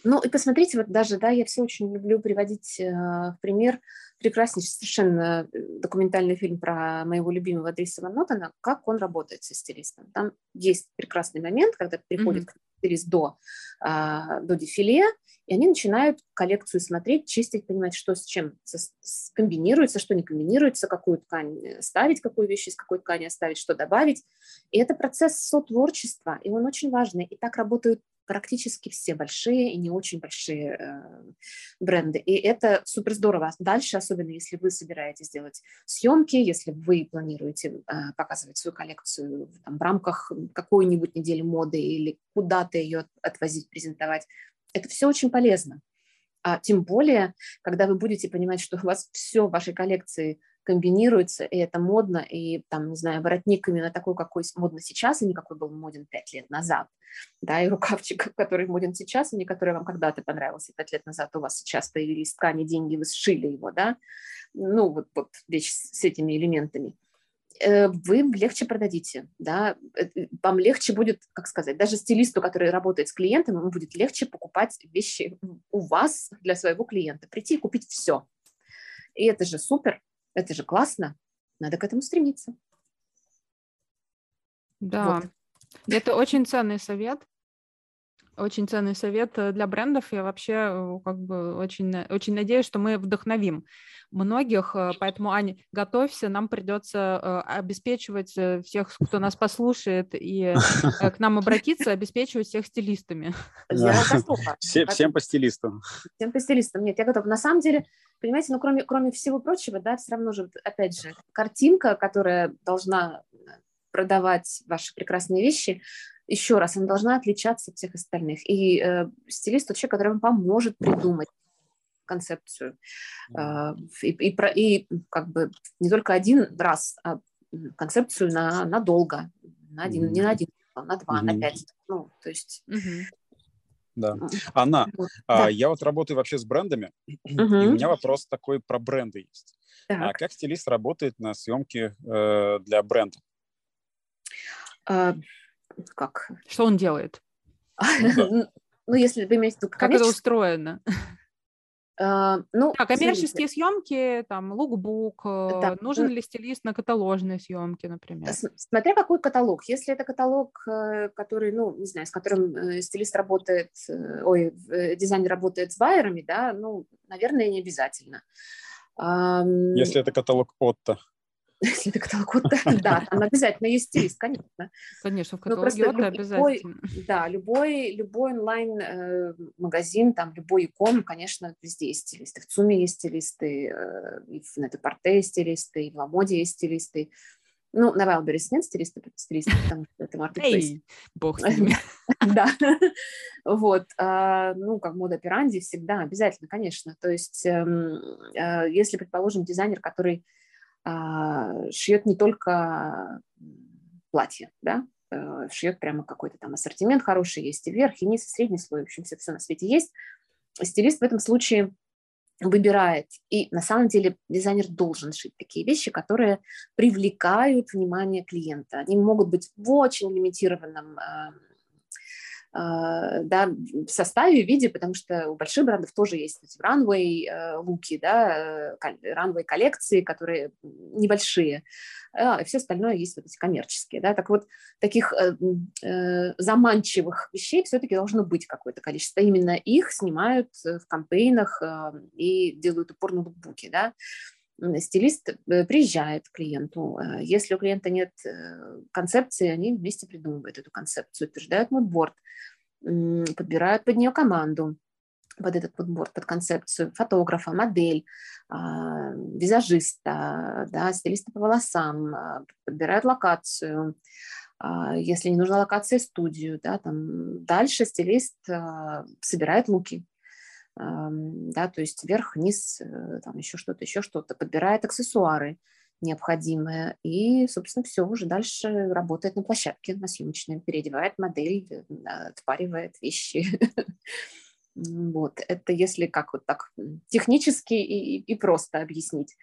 Ну и посмотрите, вот даже, да, я все очень люблю приводить э, в пример прекраснейший совершенно э, документальный фильм про моего любимого Дриса Ван Нотена, как он работает со стилистом. Там есть прекрасный момент, когда приходит mm-hmm. стилист до, а, до дефиле, и они начинают коллекцию смотреть, чистить, понимать, что с чем комбинируется, что не комбинируется, какую ткань э, ставить, какую вещь из какой ткани оставить, что добавить. И это процесс сотворчества, и он очень важный. И так работают практически все большие и не очень большие э, бренды. И это супер здорово. Дальше, особенно если вы собираетесь делать съемки, если вы планируете э, показывать свою коллекцию там, в рамках какой-нибудь недели моды или куда-то ее отвозить, презентовать, это все очень полезно. А тем более, когда вы будете понимать, что у вас все в вашей коллекции комбинируется, и это модно, и там, не знаю, воротник именно такой, какой модно сейчас, и не какой был моден пять лет назад, да, и рукавчик, *laughs* который моден сейчас, и не который вам когда-то понравился пять лет назад, у вас сейчас появились ткани, деньги, вы сшили его, да, ну, вот, вот вещь с этими элементами. Э, вы легче продадите, да, э, вам легче будет, как сказать, даже стилисту, который работает с клиентом, ему будет легче покупать вещи у вас для своего клиента, прийти и купить все. И это же супер, это же классно. Надо к этому стремиться. Да, вот. это очень ценный совет. Очень ценный совет э, для брендов. Я вообще э, как бы очень, очень надеюсь, что мы вдохновим многих. Э, поэтому, Аня, готовься, нам придется обеспечивать всех, кто нас послушает и к нам *laughs* обратиться, обеспечивать всех стилистами. *laughs* Я готова. Всем по стилистам. Всем по стилистам. Нет, я готова. На самом деле, понимаете, ну, кроме, кроме всего прочего, да, все равно же, опять же, картинка, которая должна продавать ваши прекрасные вещи, еще раз, она должна отличаться от всех остальных. И э, стилист – тот человек, который вам поможет придумать концепцию. Э, и, и, и как бы не только один раз, а концепцию на, надолго. На один, mm-hmm. не на один, а на два, mm-hmm. на пять. Ну, то есть... Mm-hmm. Да. Анна, вот. А, да. я вот работаю вообще с брендами, угу. и у меня вопрос такой про бренды есть. Так. А как стилист работает на съемке э, для бренда? А, как? Что он делает? *laughs* Ну, если вы имеете в виду Как это устроено? Uh, *laughs* ну, так, коммерческие съемки, там, лукбук, э, нужен ли стилист на каталожные съемки, например? Смотря какой каталог. Если это каталог, э, который, ну, не знаю, с которым э, стилист работает, ой, дизайнер работает с байерами, да, ну, наверное, не обязательно. Если это каталог Отто. *laughs* Если это каталог Отто, да, там обязательно есть стилист, конечно. Конечно, в каталоге Отто обязательно. Да, любой, любой онлайн-магазин, там, любой икон, конечно, везде есть стилисты. В ЦУМе есть стилисты, э, и в Нетопорте есть стилисты, и в Ламоде есть стилисты. Ну, на Wildberries нет стилиста, стилиста, потому что это маркетплейс. Эй, бог с ними. *laughs* Да. Вот. А, ну, как мода пиранди всегда, обязательно, конечно. То есть, эм, э, если, предположим, дизайнер, который шьет не только платье, да, э, шьет прямо какой-то там ассортимент хороший, есть и верх, и низ, и средний слой, в общем, все, все на свете есть. Стилист в этом случае выбирает. И на самом деле дизайнер должен шить такие вещи, которые привлекают внимание клиента. Они могут быть в очень лимитированном э, а, да, в составе, в виде, потому что у больших брендов тоже есть эти ранвей э, луки, да, ранвей коллекции, которые небольшие, а все остальное есть вот эти коммерческие, да, так вот таких э, э, заманчивых вещей все-таки должно быть какое-то количество, именно их снимают в кампейнах и делают упор на лукбуки, да, стилист э, приезжает к клиенту. Э, если у клиента нет э, концепции, они вместе придумывают эту концепцию, утверждают мудборд, подбирают под нее команду под этот подбор, под концепцию фотографа, модель, а, визажиста, да, стилиста по волосам, а, подбирают локацию, а, если не нужна локация, студию, да, там дальше стилист собирает луки, да, то есть вверх, вниз, э, там еще что-то, еще что-то, подбирает аксессуары необходимые, и, собственно, все, уже дальше работает на площадке, на съемочной, переодевает модель, э, отпаривает вещи. *laughs* Вот, это если как вот так технически и, и просто объяснить.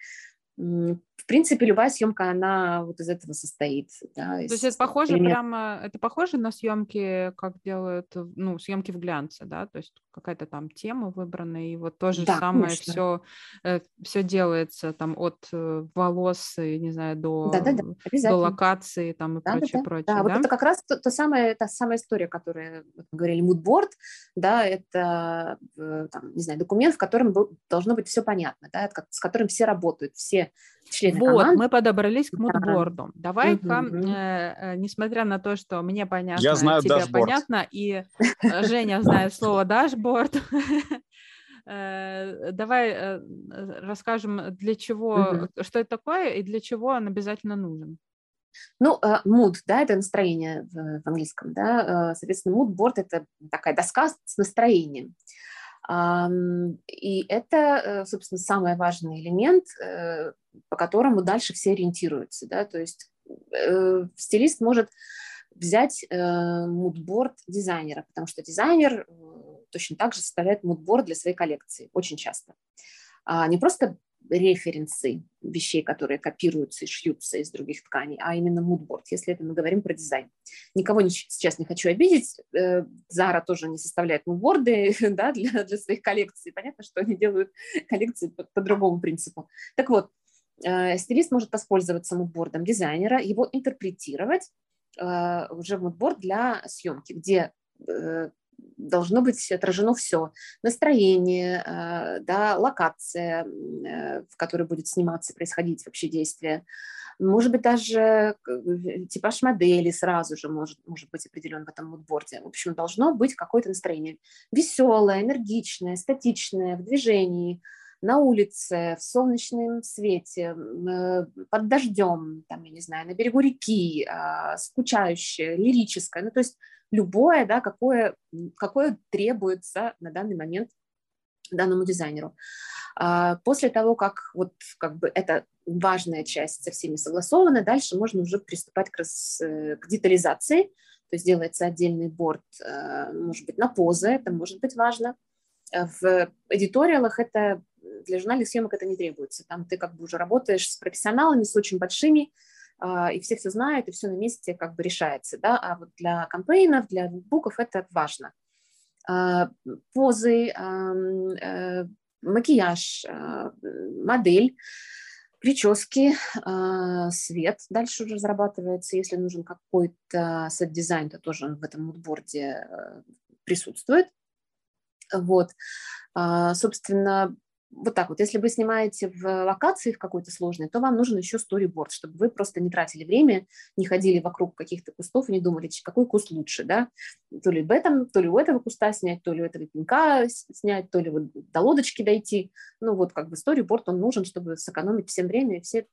В принципе, любая съемка, она вот из этого состоит. Да, из... То есть это похоже элемент... прямо, это похоже на съемки, как делают, ну, съемки в глянце, да, то есть какая-то там тема выбрана, и вот то же да, самое все, э, все делается там от э, волос, не знаю, до, да, да, да, до локации там и да, прочее, да, прочее. Да, да, вот это как раз то, то самое, та самая история, которая, мы говорили, мудборд, да, это, э, там, не знаю, документ, в котором должно быть все понятно, да, с которым все работают, все члены вот, команды. мы подобрались к мудборду. Да. Давай-ка, угу. э, несмотря на то, что мне понятно, Я знаю тебе дашборд. понятно, и э, Женя знает слово дашборд, *laughs* э, давай расскажем, для чего, что это такое и для чего он обязательно нужен. Ну, mood, да, это настроение в, в английском, да, соответственно, mood board – это такая доска с настроением. И это, собственно, самый важный элемент по которому дальше все ориентируются. Да? То есть э, стилист может взять э, мудборд дизайнера, потому что дизайнер э, точно так же составляет мудборд для своей коллекции очень часто. А не просто референсы вещей, которые копируются и шьются из других тканей, а именно мудборд, если это мы говорим про дизайн. Никого не, сейчас не хочу обидеть, Зара тоже не составляет мудборды *laughs* да, для, для своих коллекций. Понятно, что они делают коллекции по, по другому принципу. Так вот, Э, стилист может воспользоваться мудбордом дизайнера, его интерпретировать э, уже в мудборд для съемки, где э, должно быть отражено все. Настроение, да, локация, в которой будет сниматься, происходить вообще действие. Может быть, даже типаж модели сразу же может, может быть определен в этом мудборде. В общем, должно быть какое-то настроение. Веселое, энергичное, статичное, в движении – на улице, в солнечном свете, э, под дождем, там, я не знаю, на берегу реки, а, скучающее, лирическое, ну, то есть любое, да, какое, какое требуется на данный момент данному дизайнеру. А, после того, как вот как бы эта важная часть со всеми согласована, дальше можно уже приступать к, раз, э, к детализации, то есть делается отдельный борт, э, может быть, на позы, это может быть важно. В editorial ах это для журнальных съемок это не требуется. Там ты как бы уже работаешь с профессионалами, с очень большими, а, и все все знают, и все на месте как бы решается, да, а вот для campaign ов, для буков это важно. А, позы, э, макияж, а, модель, прически, свет дальше уже разрабатывается, если нужен какой-то set design, то тоже он в этом мудборде э, присутствует. Вот. Собственно, вот так вот, если вы снимаете в локации в какой-то сложной, то вам нужен еще сториборд, чтобы вы просто не тратили время, не ходили вокруг каких-то кустов и не думали, какой куст лучше, да, то ли в этом, то ли у этого куста снять, то ли у этого пенька снять, то ли вот до лодочки дойти. Ну вот как бы сториборд, он нужен, чтобы сэкономить всем время, и все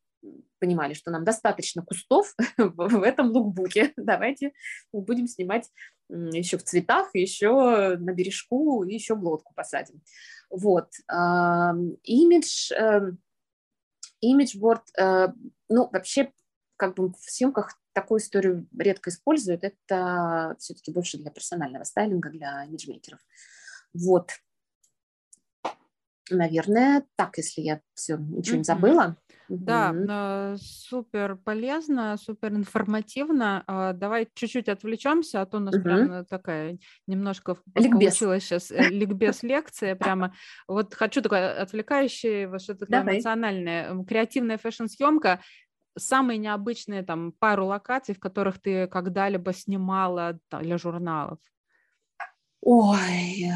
понимали, что нам достаточно кустов *laughs* в этом лукбуке. *laughs* Давайте будем снимать еще в цветах, еще на бережку, еще в лодку посадим. Вот. Имидж, эм, имиджборд, э, ну, вообще, как бы в съемках такую историю редко используют. Это все-таки больше для персонального стайлинга, для имиджмейкеров. Вот. Наверное, так, если я все ничего не забыла. Да, э, супер полезно, супер информативно. А, давай чуть-чуть отвлечемся, а то у нас угу. прям такая немножко ликбез. получилась сейчас э, ликбез лекция прямо. Вот хочу такое отвлекающее, вот что-то такое Давай. эмоциональное. Креативная фэшн-съемка самые необычные там пару локаций, в которых ты когда-либо снимала для журналов? Ой,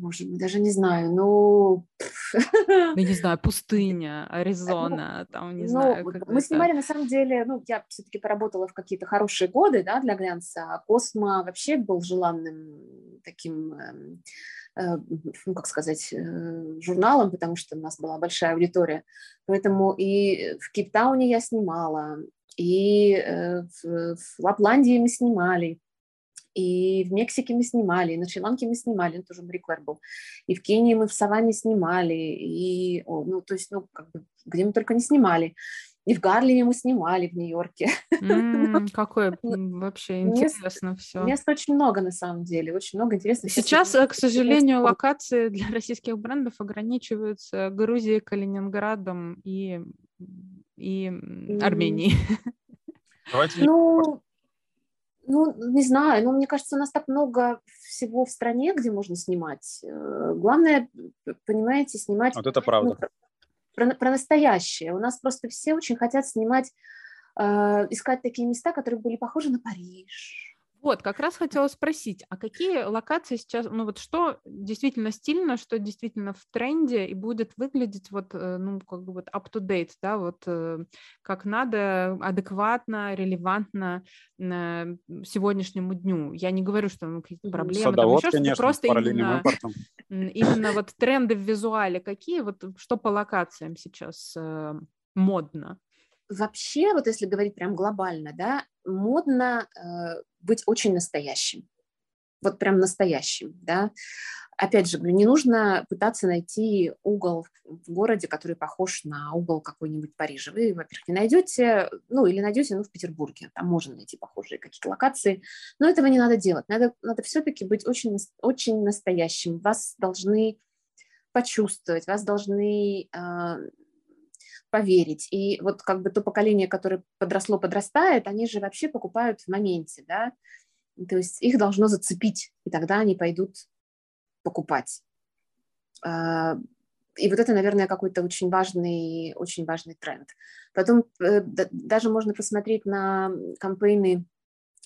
боже мой, даже не знаю, ну... Я не знаю, *laughs* пустыня, э, Аризона, там, не ну, знаю. Мы снимали, на самом деле, ну, я все-таки поработала в какие-то хорошие годы, да, для глянца, а Космо вообще был желанным таким, эм, э, ну, как сказать, э, журналом, потому что у нас была большая аудитория. Поэтому и в Кейптауне я снимала, и в Лапландии мы снимали, и в Мексике мы снимали, и на Шри-Ланке мы снимали, это тоже Мари был, и в Кении мы в Саванне снимали, и, ну, то есть, ну, как бы, где мы только не снимали. И в Гарлеме мы снимали в Нью-Йорке. *laughs* Mm, какое вообще интересно все. Мест очень много на самом деле, очень много интересных. Сейчас, э, к сожалению, локации для *laughs* российских брендов ограничиваются Грузией, Калининградом и и Армении. Давайте... Ну, ну, не знаю, но мне кажется, у нас так много всего в стране, где можно снимать. Э, главное, понимаете, снимать... Вот это правда. Ну, про, про настоящее. У нас просто все очень хотят снимать, э, искать такие места, которые были похожи на Париж, вот, как раз хотела спросить, а какие локации сейчас, ну вот что действительно стильно, что действительно в тренде и будет выглядеть вот, э, ну, как бы вот up-to-date, да, вот э, как надо, адекватно, релевантно сегодняшнему дню. Я не говорю, что ну, какие-то проблемы, Садовод, там еще конечно, просто именно, *laughs* именно вот тренды в визуале какие, вот что по локациям сейчас э, модно? Вообще, вот если говорить прям глобально, да, модно э, быть очень настоящим. Вот прям настоящим, да. Опять же, не нужно пытаться найти угол в городе, который похож на угол какой-нибудь Парижа. Вы, во-первых, не найдете, ну, или найдете, ну, в Петербурге, там можно найти похожие какие-то локации, но этого не надо делать. Надо, надо все-таки быть очень, очень настоящим. Вас должны почувствовать, вас должны э, поверить. И вот как бы то поколение, которое подросло, подрастает, они же вообще покупают в моменте, да, то есть их должно зацепить, и тогда они пойдут покупать. А, и вот это, наверное, какой-то очень важный, очень важный тренд. Потом э, даже можно посмотреть на кампейны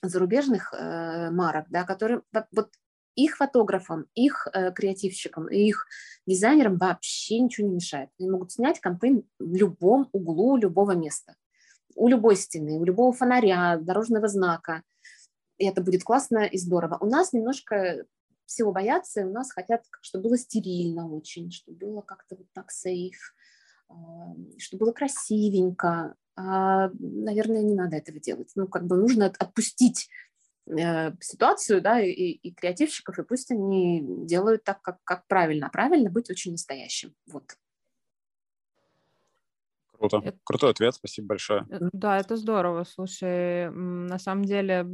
зарубежных э, марок, да, которые вот их фотографам, их э, креативщикам их дизайнерам вообще ничего не мешает. Они могут снять кампейн в любом углу любого места, у любой стены, у любого фонаря, дорожного знака. И это будет классно и здорово. У нас немножко всего боятся, у нас хотят, чтобы было стерильно очень, чтобы было как-то вот так сейф, э, чтобы было красивенько. А, наверное, не надо этого делать. Ну, как бы нужно отпустить ситуацию, да, и, и креативщиков, и пусть они делают так, как, как правильно. А правильно быть очень настоящим. Вот. Круто. Это... Крутой ответ, спасибо большое. Э, да, это здорово. Слушай, на самом деле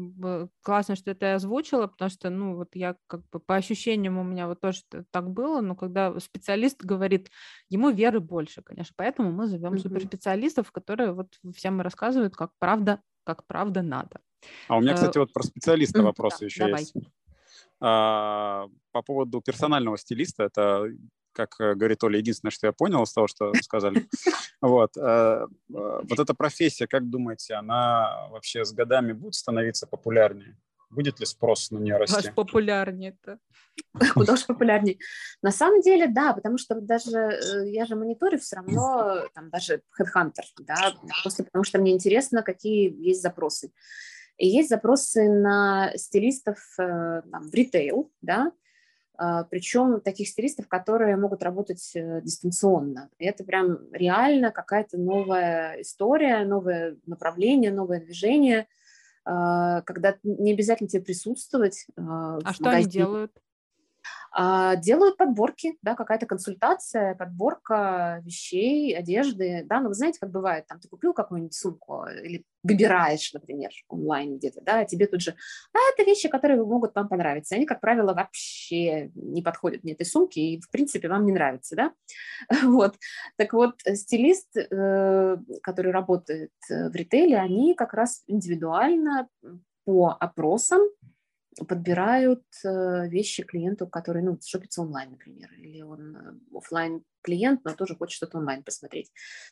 классно, что ты озвучила, потому что, ну, вот я как бы по ощущениям у меня вот тоже так было, но когда специалист говорит, ему веры больше, конечно, поэтому мы зовем mm-hmm. суперспециалистов, которые вот всем рассказывают, как правда, как правда надо. А у меня, кстати, э, вот про специалиста вопросы да, еще давай. есть. А, по поводу персонального стилиста, это, как э, говорит Оля, единственное, что я понял из того, что сказали. *laughs* Вот. Э, вот эта профессия, как думаете, она вообще с годами будет становиться популярнее? Будет ли спрос на нее расти? Аж популярнее-то. Куда уж популярнее. На самом деле, да, потому что даже я же мониторю все равно, там даже Headhunter, да, просто потому что мне интересно, какие есть запросы. И есть запросы на стилистов э, там, в ритейл, да, а, причем таких стилистов, которые могут работать э, дистанционно. И это прям реально какая-то новая история, новое направление, новое движение, а, когда не обязательно тебе присутствовать. А, а что магазине. они делают? А, делают подборки, да, какая-то консультация, подборка вещей, одежды, да, ну вы знаете, как бывает, там ты купил какую-нибудь сумку или выбираешь, например, онлайн где-то, да, а тебе тут же, а это вещи, которые могут вам понравиться, они, как правило, вообще не подходят мне этой сумке и, в принципе, вам не нравятся, да, *laughs* вот, так вот, стилист, э, который работает э, в ритейле, они как раз индивидуально по опросам подбирают э, вещи клиенту, который, ну, шопится онлайн, например, или он э, офлайн клиент, но тоже хочет что-то онлайн посмотреть.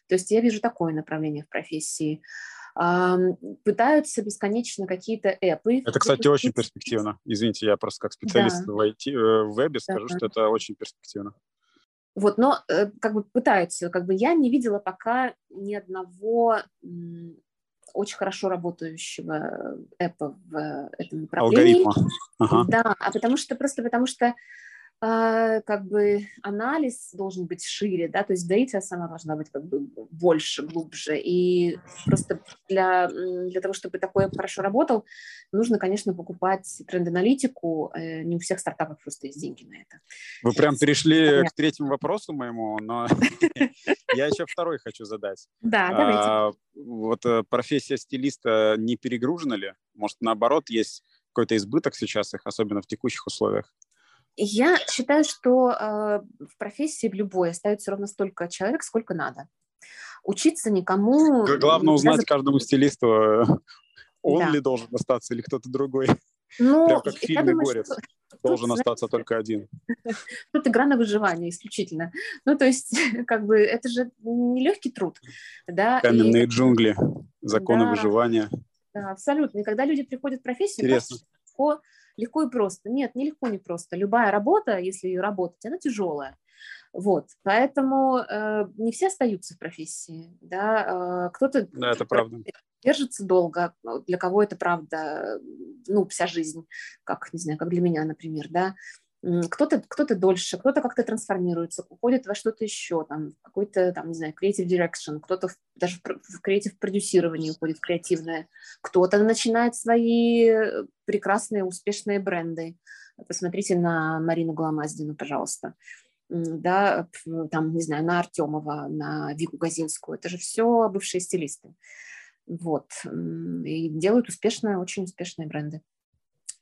То есть я вижу такое направление в профессии. Пытаются бесконечно какие-то эпы. Это, кстати, очень перспективно. Извините, я просто как специалист да. в, IT, э, в вебе скажу, да. что это очень перспективно. Вот, но как бы пытаются, как бы я не видела пока ни одного очень хорошо работающего эпа в этом направлении. Алгоритма. Ага. Да, а потому что просто потому что как бы анализ должен быть шире, да, то есть data сама должна быть как бы больше, глубже, и просто для, для того, чтобы такое хорошо работал, нужно, конечно, покупать тренд-аналитику, э, не у всех стартапов просто есть деньги на это. Вы прям перешли к третьему вопросу моему, но *laughs* я еще второй хочу задать. Да, давайте. А, вот э, профессия стилиста не перегружена ли? Может, наоборот, есть какой-то избыток сейчас их, особенно в текущих условиях? Я считаю, что э, в профессии в любой остается ровно столько человек, сколько надо. учиться никому... Главное узнать каждому стилисту, *laughs* он да. ли должен остаться или кто-то другой. Ну, Прям как в фильме думаю, «Горец». Что... Должен Тут, остаться знаете, только один. *laughs* Тут игра на выживание исключительно. Ну, то есть, *laughs* как бы, это же нелегкий труд. Да? Каменные и... джунгли, законы да. выживания. Да, абсолютно. И когда люди приходят в профессию, Интересно. легко, легко и просто. Нет, не легко, не просто. Любая работа, если ее работать, она тяжелая. Вот, поэтому э, не все остаются в профессии, да, э, кто-то да, это правда. держится долго, для кого это правда, ну, вся жизнь, как, не знаю, как для меня, например, да, кто-то кто дольше, кто-то как-то трансформируется, уходит во что-то еще, там, какой-то, там, не знаю, creative direction, кто-то даже в креатив продюсирование уходит в креативное, кто-то начинает свои прекрасные, успешные бренды. Посмотрите на Марину Голомаздину, пожалуйста да, там, не знаю, на Артемова, на Вику Газинскую. Это же все бывшие стилисты. Вот. И делают успешные, очень успешные бренды.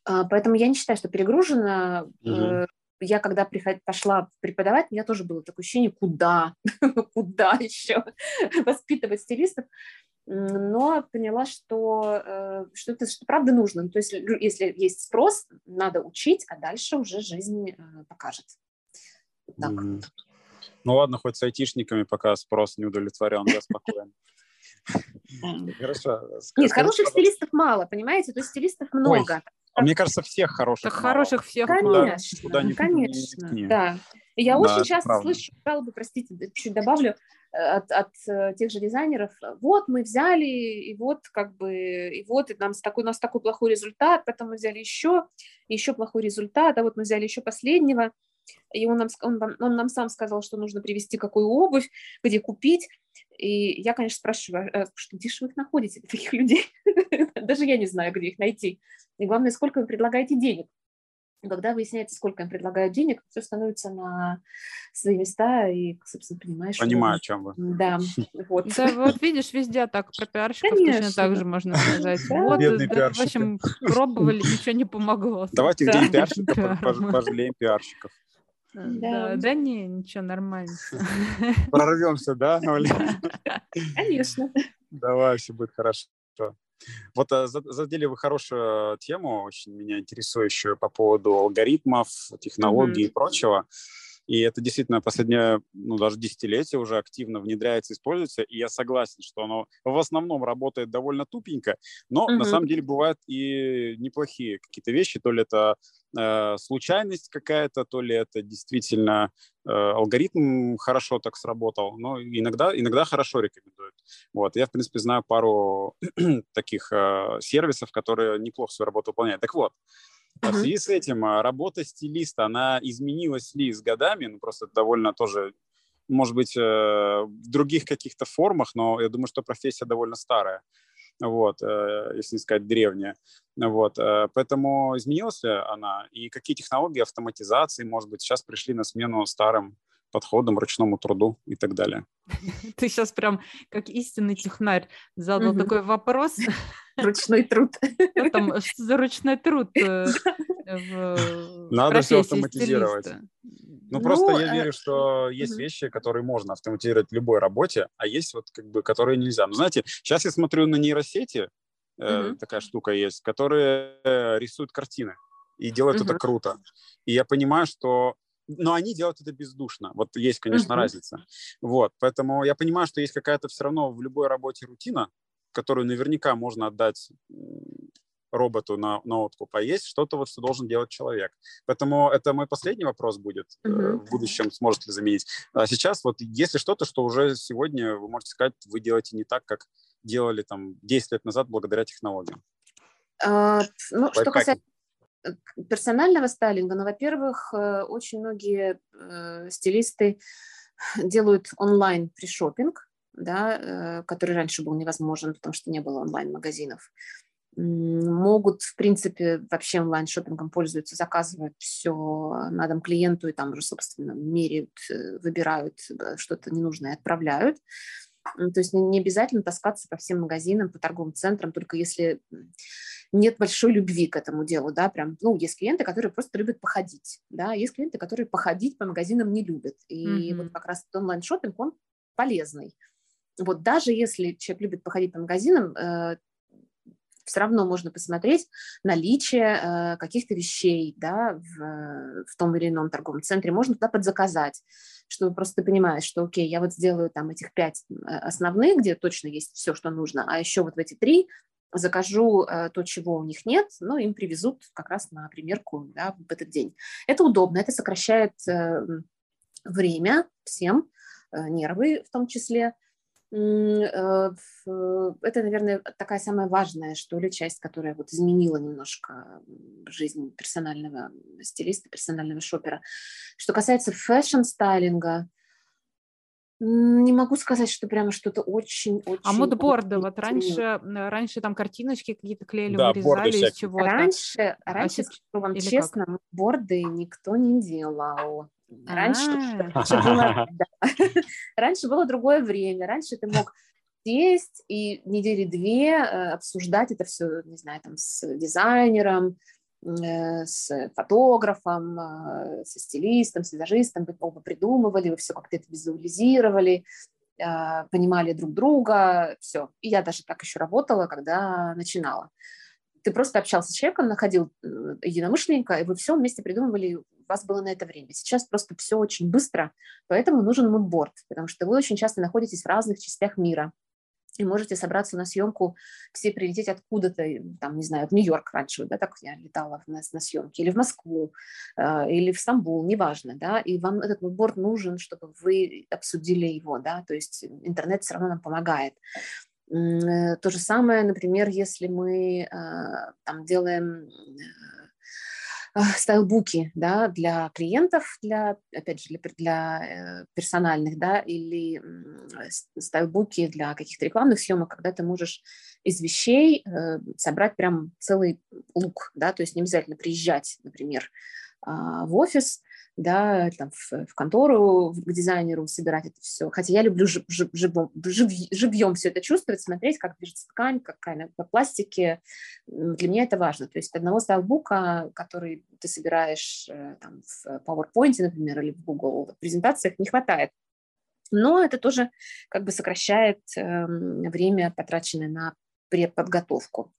А, поэтому я не считаю, что перегружена. Угу. Я когда приход... пошла преподавать, у меня тоже было такое ощущение, куда, *laughs* куда еще *laughs* воспитывать стилистов. Но поняла, что, э, что это что правда нужно. Ну, то есть если есть спрос, надо учить, а дальше уже жизнь э, покажет. Так. Mm. Ну ладно, хоть с айтишниками пока спрос не удовлетворен, я спокоен. *laughs* Хорошо. Нет, хороших стилистов мало, понимаете? То есть стилистов много. А мне кажется, всех хороших. Хороших всех Конечно, конечно, да. Я очень часто слышу жалобы, простите, чуть добавлю, э, от, от э, тех же дизайнеров, вот мы взяли, и вот как бы, и вот и нам с такой, у нас такой плохой результат, потом мы взяли еще, еще плохой результат, а вот мы взяли еще последнего, и он нам, он, он нам сам сказал, что нужно привезти какую обувь, где купить. И я, конечно, спрашиваю, а что, где же вы их находите, таких людей? *laughs* Даже я не знаю, где их найти. И главное, сколько вы предлагаете денег. Когда выясняется, сколько им предлагают денег, все становится на свои места, и, собственно, понимаешь... Понимаю, о чем вы. Да, вот. Да, вот видишь, везде так про пиарщиков Конечно. точно так же можно сказать. Вот, да, в общем, пробовали, ничего не помогло. Давайте в день пиарщика пожалеем пиарщиков. Да. да, не, ничего, нормально. *laughs* *laughs* Прорвемся, да, Конечно. Давай, все будет хорошо. Вот э, задели вы хорошую тему, очень меня интересующую по поводу алгоритмов, технологий mm-hmm. и прочего. И это действительно последнее, ну, даже десятилетие уже активно внедряется, используется. И я согласен, что оно в основном работает довольно тупенько, но mm-hmm. на самом деле бывают и неплохие какие-то вещи. То ли это э, случайность какая-то, то ли это действительно э, алгоритм хорошо так сработал. Но иногда, иногда хорошо рекомендуют. Вот. Я, в принципе, знаю пару *clears throat* таких э, сервисов, которые неплохо свою работу выполняют. Так вот, Uh-huh. Связи с этим а, работа стилиста, она изменилась ли с годами? Ну, просто довольно тоже, может быть, э, в других каких-то формах, но я думаю, что профессия довольно старая, вот, э, если не сказать древняя. Вот, э, поэтому изменилась она? И какие технологии автоматизации, может быть, сейчас пришли на смену старым подходам, ручному труду и так далее. *laughs* Ты сейчас прям как истинный технарь задал угу. такой вопрос. *laughs* Ручной труд. *laughs* Там, что за ручной труд э, в Надо все автоматизировать. Ну, просто я э, верю, что есть вещи, которые можно автоматизировать в любой работе, а есть вот как бы, которые нельзя. Ну, знаете, сейчас я смотрю на нейросети, э, такая штука есть, которые рисуют картины и делают это круто. И я понимаю, что но они делают это бездушно. Вот есть, конечно, uh-huh. разница. Вот, поэтому я понимаю, что есть какая-то все равно в любой работе рутина, которую наверняка можно отдать роботу на, на откуп, а есть что-то вот, что должен делать человек. Поэтому это мой последний вопрос будет uh-huh. в будущем, сможет ли заменить. А сейчас вот если что-то, что уже сегодня, вы можете сказать, вы делаете не так, как делали там 10 лет назад благодаря технологиям. Uh, ну, что касается персонального стайлинга, но, во-первых, э, очень многие э, стилисты делают онлайн пришопинг, да, который раньше был невозможен, потому что не было онлайн-магазинов. Могут, в принципе, вообще онлайн-шопингом пользуются, заказывают все на дом клиенту и там уже, собственно, меряют, выбирают что-то ненужное и отправляют. То есть не обязательно таскаться по всем магазинам, по торговым центрам, только если нет большой любви к этому делу, да, прям, ну, есть клиенты, которые просто любят походить, да, есть клиенты, которые походить по магазинам не любят, и mm-hmm. вот как раз онлайн-шопинг, он полезный, Вот даже если человек любит походить по магазинам, э, все равно можно посмотреть наличие э, каких-то вещей да, в, в том или ином торговом центре. Можно туда подзаказать, чтобы просто понимаешь, что окей, я вот сделаю там этих пять э, основных, где точно есть все, что нужно, а еще вот в эти три закажу э, то, чего у них нет, но им привезут как раз на примерку да, в этот день. Это удобно, это сокращает время всем, нервы в том числе, это, наверное, такая самая важная, что ли, часть, которая вот изменила немножко жизнь персонального стилиста, персонального шопера. Что касается fashion-стайлинга, не могу сказать, что прямо что-то очень-очень... А мудборды, вот раньше, раньше там картиночки какие-то клеили, да, вырезали из чего-то. Раньше, а раньше, а скажу вам честно, как? мудборды никто не делал. Раньше, раньше, было, *laughs* да. *laughs* раньше было другое время. Раньше ты мог сесть и недели две э, обсуждать это все, не знаю, там с дизайнером, э, с фотографом, э, со стилистом, с визажистом, вы оба придумывали, вы все как-то это визуализировали, понимали друг друга, все. И я даже так еще работала, когда начинала. Ты просто общался с человеком, находил единомышленника, и вы все вместе придумывали вас было на это время. Сейчас просто все очень быстро, поэтому нужен мудборд, потому что вы очень часто находитесь в разных частях мира и можете собраться на съемку, все прилететь откуда-то, там, не знаю, в Нью-Йорк раньше, да, так я летала на, на съемки, или в Москву, э, или в Стамбул, неважно, да, и вам этот мудборд нужен, чтобы вы обсудили его, да, то есть интернет все равно нам помогает. Э, то же самое, например, если мы э, там делаем э, стайлбуки да, для клиентов, для, опять же, для, для э, персональных, да, или стайлбуки для каких-то рекламных съемок, когда ты можешь из вещей собрать прям целый лук, да, то есть не обязательно приезжать, например, э, в офис, да, там, в, в контору, к дизайнеру собирать это все. Хотя я люблю жив, жив, живом, жив, живьем все это чувствовать, смотреть, как движется ткань, какая на пластике. Для меня это важно. То есть одного стайлбука, который ты собираешь э, там, в PowerPoint, например, или в Google презентациях, не хватает. Но это тоже как бы сокращает э, время, потраченное на предподготовку.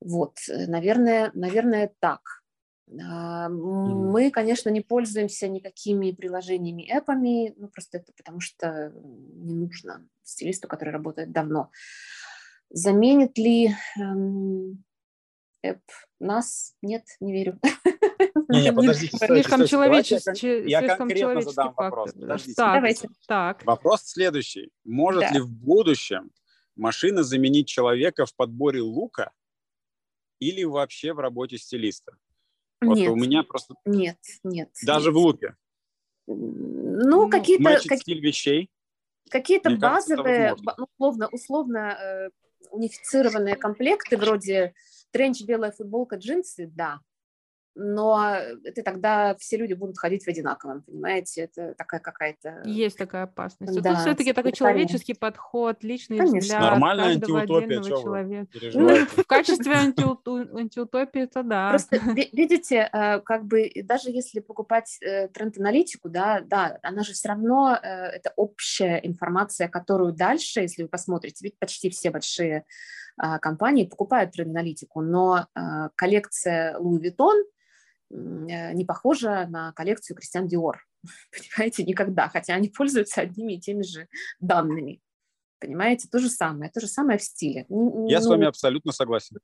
Вот, э, наверное, наверное, так. А, мы, конечно, не пользуемся никакими приложениями, эпами, ну, просто это потому что не нужно стилисту, который работает давно. Заменит ли эм, эп нас? Нет, не верю. *laughs* Не, не, подождите, слишком человеческий, я, конкретно задам вопрос. Подождите. Так, Давайте. Так. Вопрос следующий. Может да. ли в будущем машина заменить человека в подборе лука или вообще в работе стилиста? Вот нет, у меня просто... Нет, нет. Даже нет. в луке? Ну, какие-то... Как... стиль вещей? Какие-то базовые, кажется, условно, условно э, унифицированные комплекты, вроде тренч, белая футболка, джинсы, да но это тогда все люди будут ходить в одинаковом, понимаете? Это такая какая-то... Есть такая опасность. Да, Тут все-таки такой человеческий подход, личный Конечно. взгляд Нормальная каждого отдельного человека. Ну, в качестве антиутопии это да. Просто видите, э, как бы даже если покупать э, тренд-аналитику, да, да, она же все равно, э, это общая информация, которую дальше, если вы посмотрите, ведь почти все большие компании покупают тренд-аналитику, но коллекция Louis Vuitton – не похожа на коллекцию Кристиан Диор. *laughs* Понимаете, никогда, хотя они пользуются одними и теми же данными. Понимаете, то же самое, то же самое в стиле. Я ну, с вами абсолютно согласен.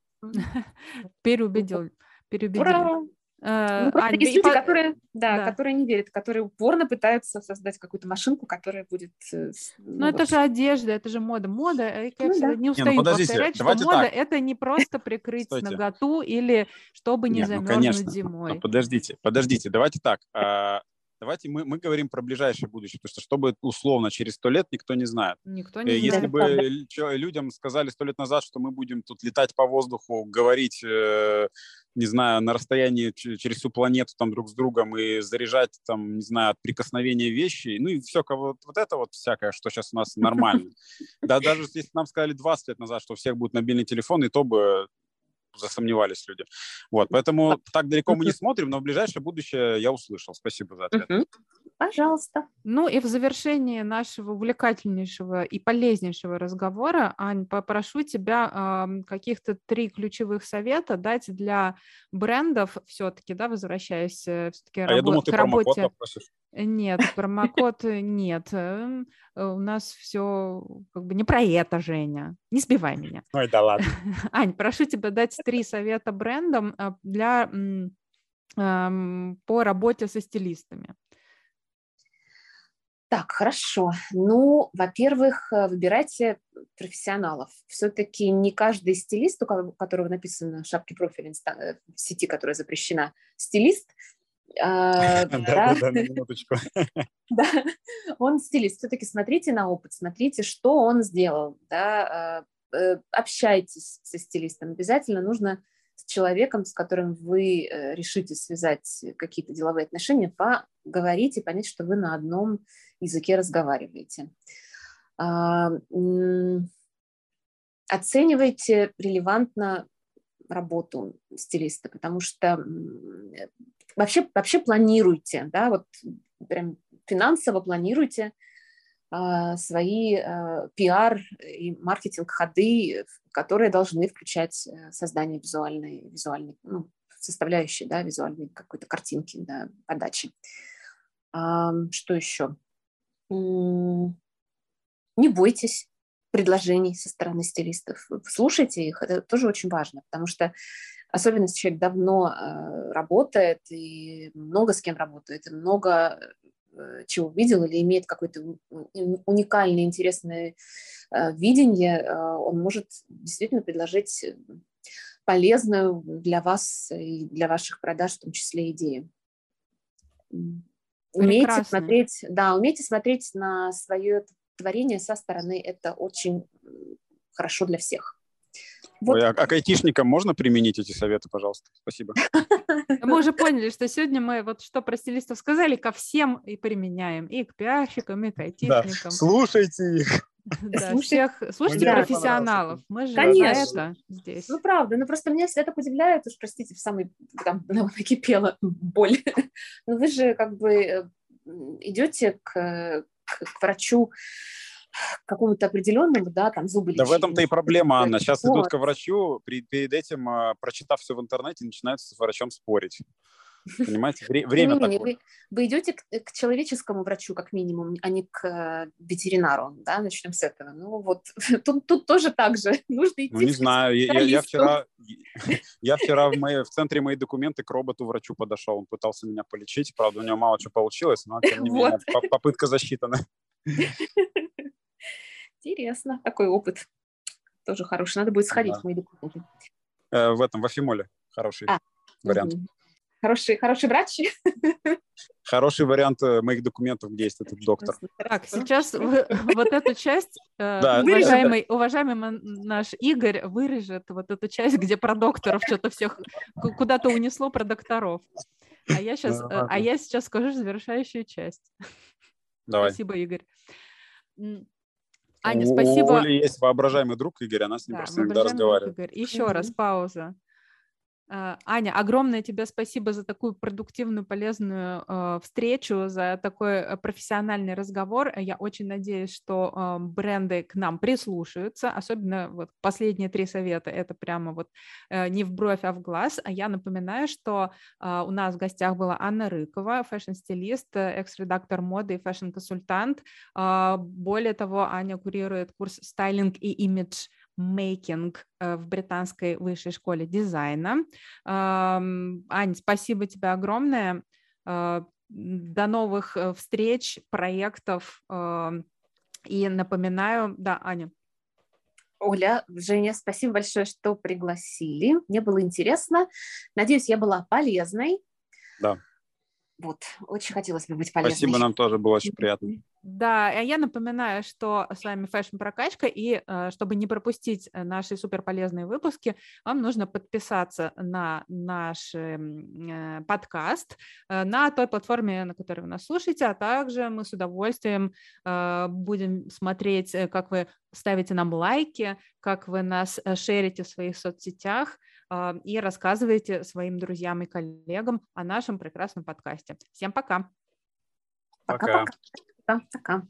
Переубедил. *laughs* Переубедил. Ура! Э, ну, просто а, есть люди, по... которые, да, да. которые не верят, которые упорно пытаются создать какую-то машинку, которая будет... Э, ну, ну это же одежда, это же мода. Мода, я ну, да. не устаю не, ну, повторять, что мода так. это не просто прикрыть Стойте. наготу или чтобы не, не замерзнуть ну, конечно. зимой. Ну, подождите, подождите, давайте так. А, давайте мы, мы говорим про ближайшее будущее, потому что чтобы условно через сто лет никто не знает. Никто не Если знает. бы людям сказали сто лет назад, что мы будем тут летать по воздуху, говорить, э, не знаю, на расстоянии через всю планету там друг с другом и заряжать там, не знаю, от прикосновения вещи, ну и все, вот, вот это вот всякое, что сейчас у нас *laughs* нормально. Да, даже если нам сказали 20 лет назад, что у всех будет мобильный телефон, и то бы засомневались люди. Вот, поэтому так далеко мы не смотрим, но в ближайшее будущее я услышал. Спасибо за ответ. Пожалуйста. Ну и в завершении нашего увлекательнейшего и полезнейшего разговора, Ань, попрошу тебя э, каких-то три ключевых совета дать для брендов все-таки, да, возвращаясь э, все-таки а рабо- я думал, ты к работе. Нет, промокод нет. Эм, у нас все как бы не про это, Женя. Не сбивай меня. *laughs* Ой, да ладно. *laughs* Ань, прошу тебя дать три совета брендам для по работе со стилистами. Так, хорошо. Ну, во-первых, э, выбирайте профессионалов. Все-таки не каждый стилист, у которого написано в шапке профиля э, в сети, которая запрещена, стилист. А, *laughs* да, да, на минуточку. *laughs* *laughs* Да, он стилист. Все-таки смотрите на опыт, смотрите, что он сделал. Да, а, э, общайтесь со стилистом. Обязательно нужно с человеком, с которым вы решите связать какие-то деловые отношения, поговорить и понять, что вы на одном языке разговариваете. А, оценивайте релевантно работу стилиста, потому что вообще, вообще планируйте, да, вот прям финансово планируйте свои а, пиар и маркетинг ходы, которые должны включать э, создание визуальной, визуальной ну, составляющей, да, визуальной какой-то картинки, да, подачи. Что еще? не бойтесь предложений со стороны стилистов, слушайте их, это тоже очень важно, потому что особенно если человек давно работает и много с кем работает, и много чего видел или имеет какое-то уникальное, интересное э, видение, он может действительно предложить полезную для вас и для ваших продаж в том числе идею. Умейте Прекрасно. смотреть, да, умейте смотреть на свое творение со стороны, это очень хорошо для всех. Вот. Ой, а, а к айтишникам можно применить эти советы, пожалуйста? Спасибо. *laughs* Мы уже поняли, что сегодня мы вот что про стилистов сказали, ко всем и применяем. И к пиарщикам, и к айтишникам. Да. Слушайте их. Да, слушайте, всех, слушайте да. профессионалов. Мы же Конечно. это здесь. Ну, правда. Ну, просто меня всегда так удивляет, уж, простите, в самый, там, *laughs* накипела боль. *laughs* Но вы же как бы э, идете к, к, к врачу, какому-то определенному, да, там зубы Да в этом-то и проблема, Анна. Сейчас вот. идут к врачу, перед этим, а, прочитав все в интернете, начинают с врачом спорить. Понимаете, Вре- *laughs* время не, такое. Вы, вы идете к, к человеческому врачу, как минимум, а не к э, ветеринару, да, начнем с этого. Ну вот, *laughs* тут, тут тоже так же, *laughs* нужно идти Ну не знаю, я, я вчера, я вчера в, моей, в центре мои документы к роботу-врачу подошел, он пытался меня полечить, правда, у него мало чего получилось, но тем не менее, попытка засчитана. Интересно, такой опыт тоже хороший, надо будет сходить в мои документы. Э, в этом, в Афимоле хороший а, вариант. Угу. Хороший, хороший врач. *laughs* Хороший вариант э, моих документов, где есть этот доктор. Так, сейчас вот эту часть, э, да, уважаемый, уважаемый наш Игорь вырежет вот эту часть, где про докторов что-то всех куда-то унесло про докторов. А я сейчас, ну, а я сейчас скажу завершающую часть. Давай. Спасибо, Игорь. Аня, спасибо. У Оли есть воображаемый друг Игорь, она с ним да, просто иногда разговаривает. Игорь. Еще раз, пауза. А, Аня, огромное тебе спасибо за такую продуктивную, полезную э, встречу, за такой э, профессиональный разговор. Я очень надеюсь, что э, бренды к нам прислушаются, особенно вот последние три совета. Это прямо вот э, не в бровь, а в глаз. А я напоминаю, что э, у нас в гостях была Анна Рыкова, fashion-стилист, экс-редактор моды и fashion-консультант. Э, более того, Аня курирует курс «Стайлинг и имидж-мейкинг» э, в британской высшей школе дизайна. Ань, спасибо тебе огромное. Э, до новых э, встреч, проектов. И напоминаю, да, Аня. Оля, Женя, спасибо большое, что пригласили. Мне было интересно. Надеюсь, я была полезной. Да. Вот, очень хотелось бы быть полезной. Спасибо, нам тоже было очень приятно. Да, а я напоминаю, что с вами Fashion Прокачка, и э, чтобы не пропустить э, наши суперполезные выпуски, вам нужно подписаться на наш э, подкаст на той платформе, на которой вы нас слушаете, а также мы с удовольствием будем смотреть, как вы ставите нам лайки, как вы нас шерите в своих соцсетях, и рассказываете своим друзьям и коллегам о нашем прекрасном подкасте. Всем пока! Пока. Пока. Пока.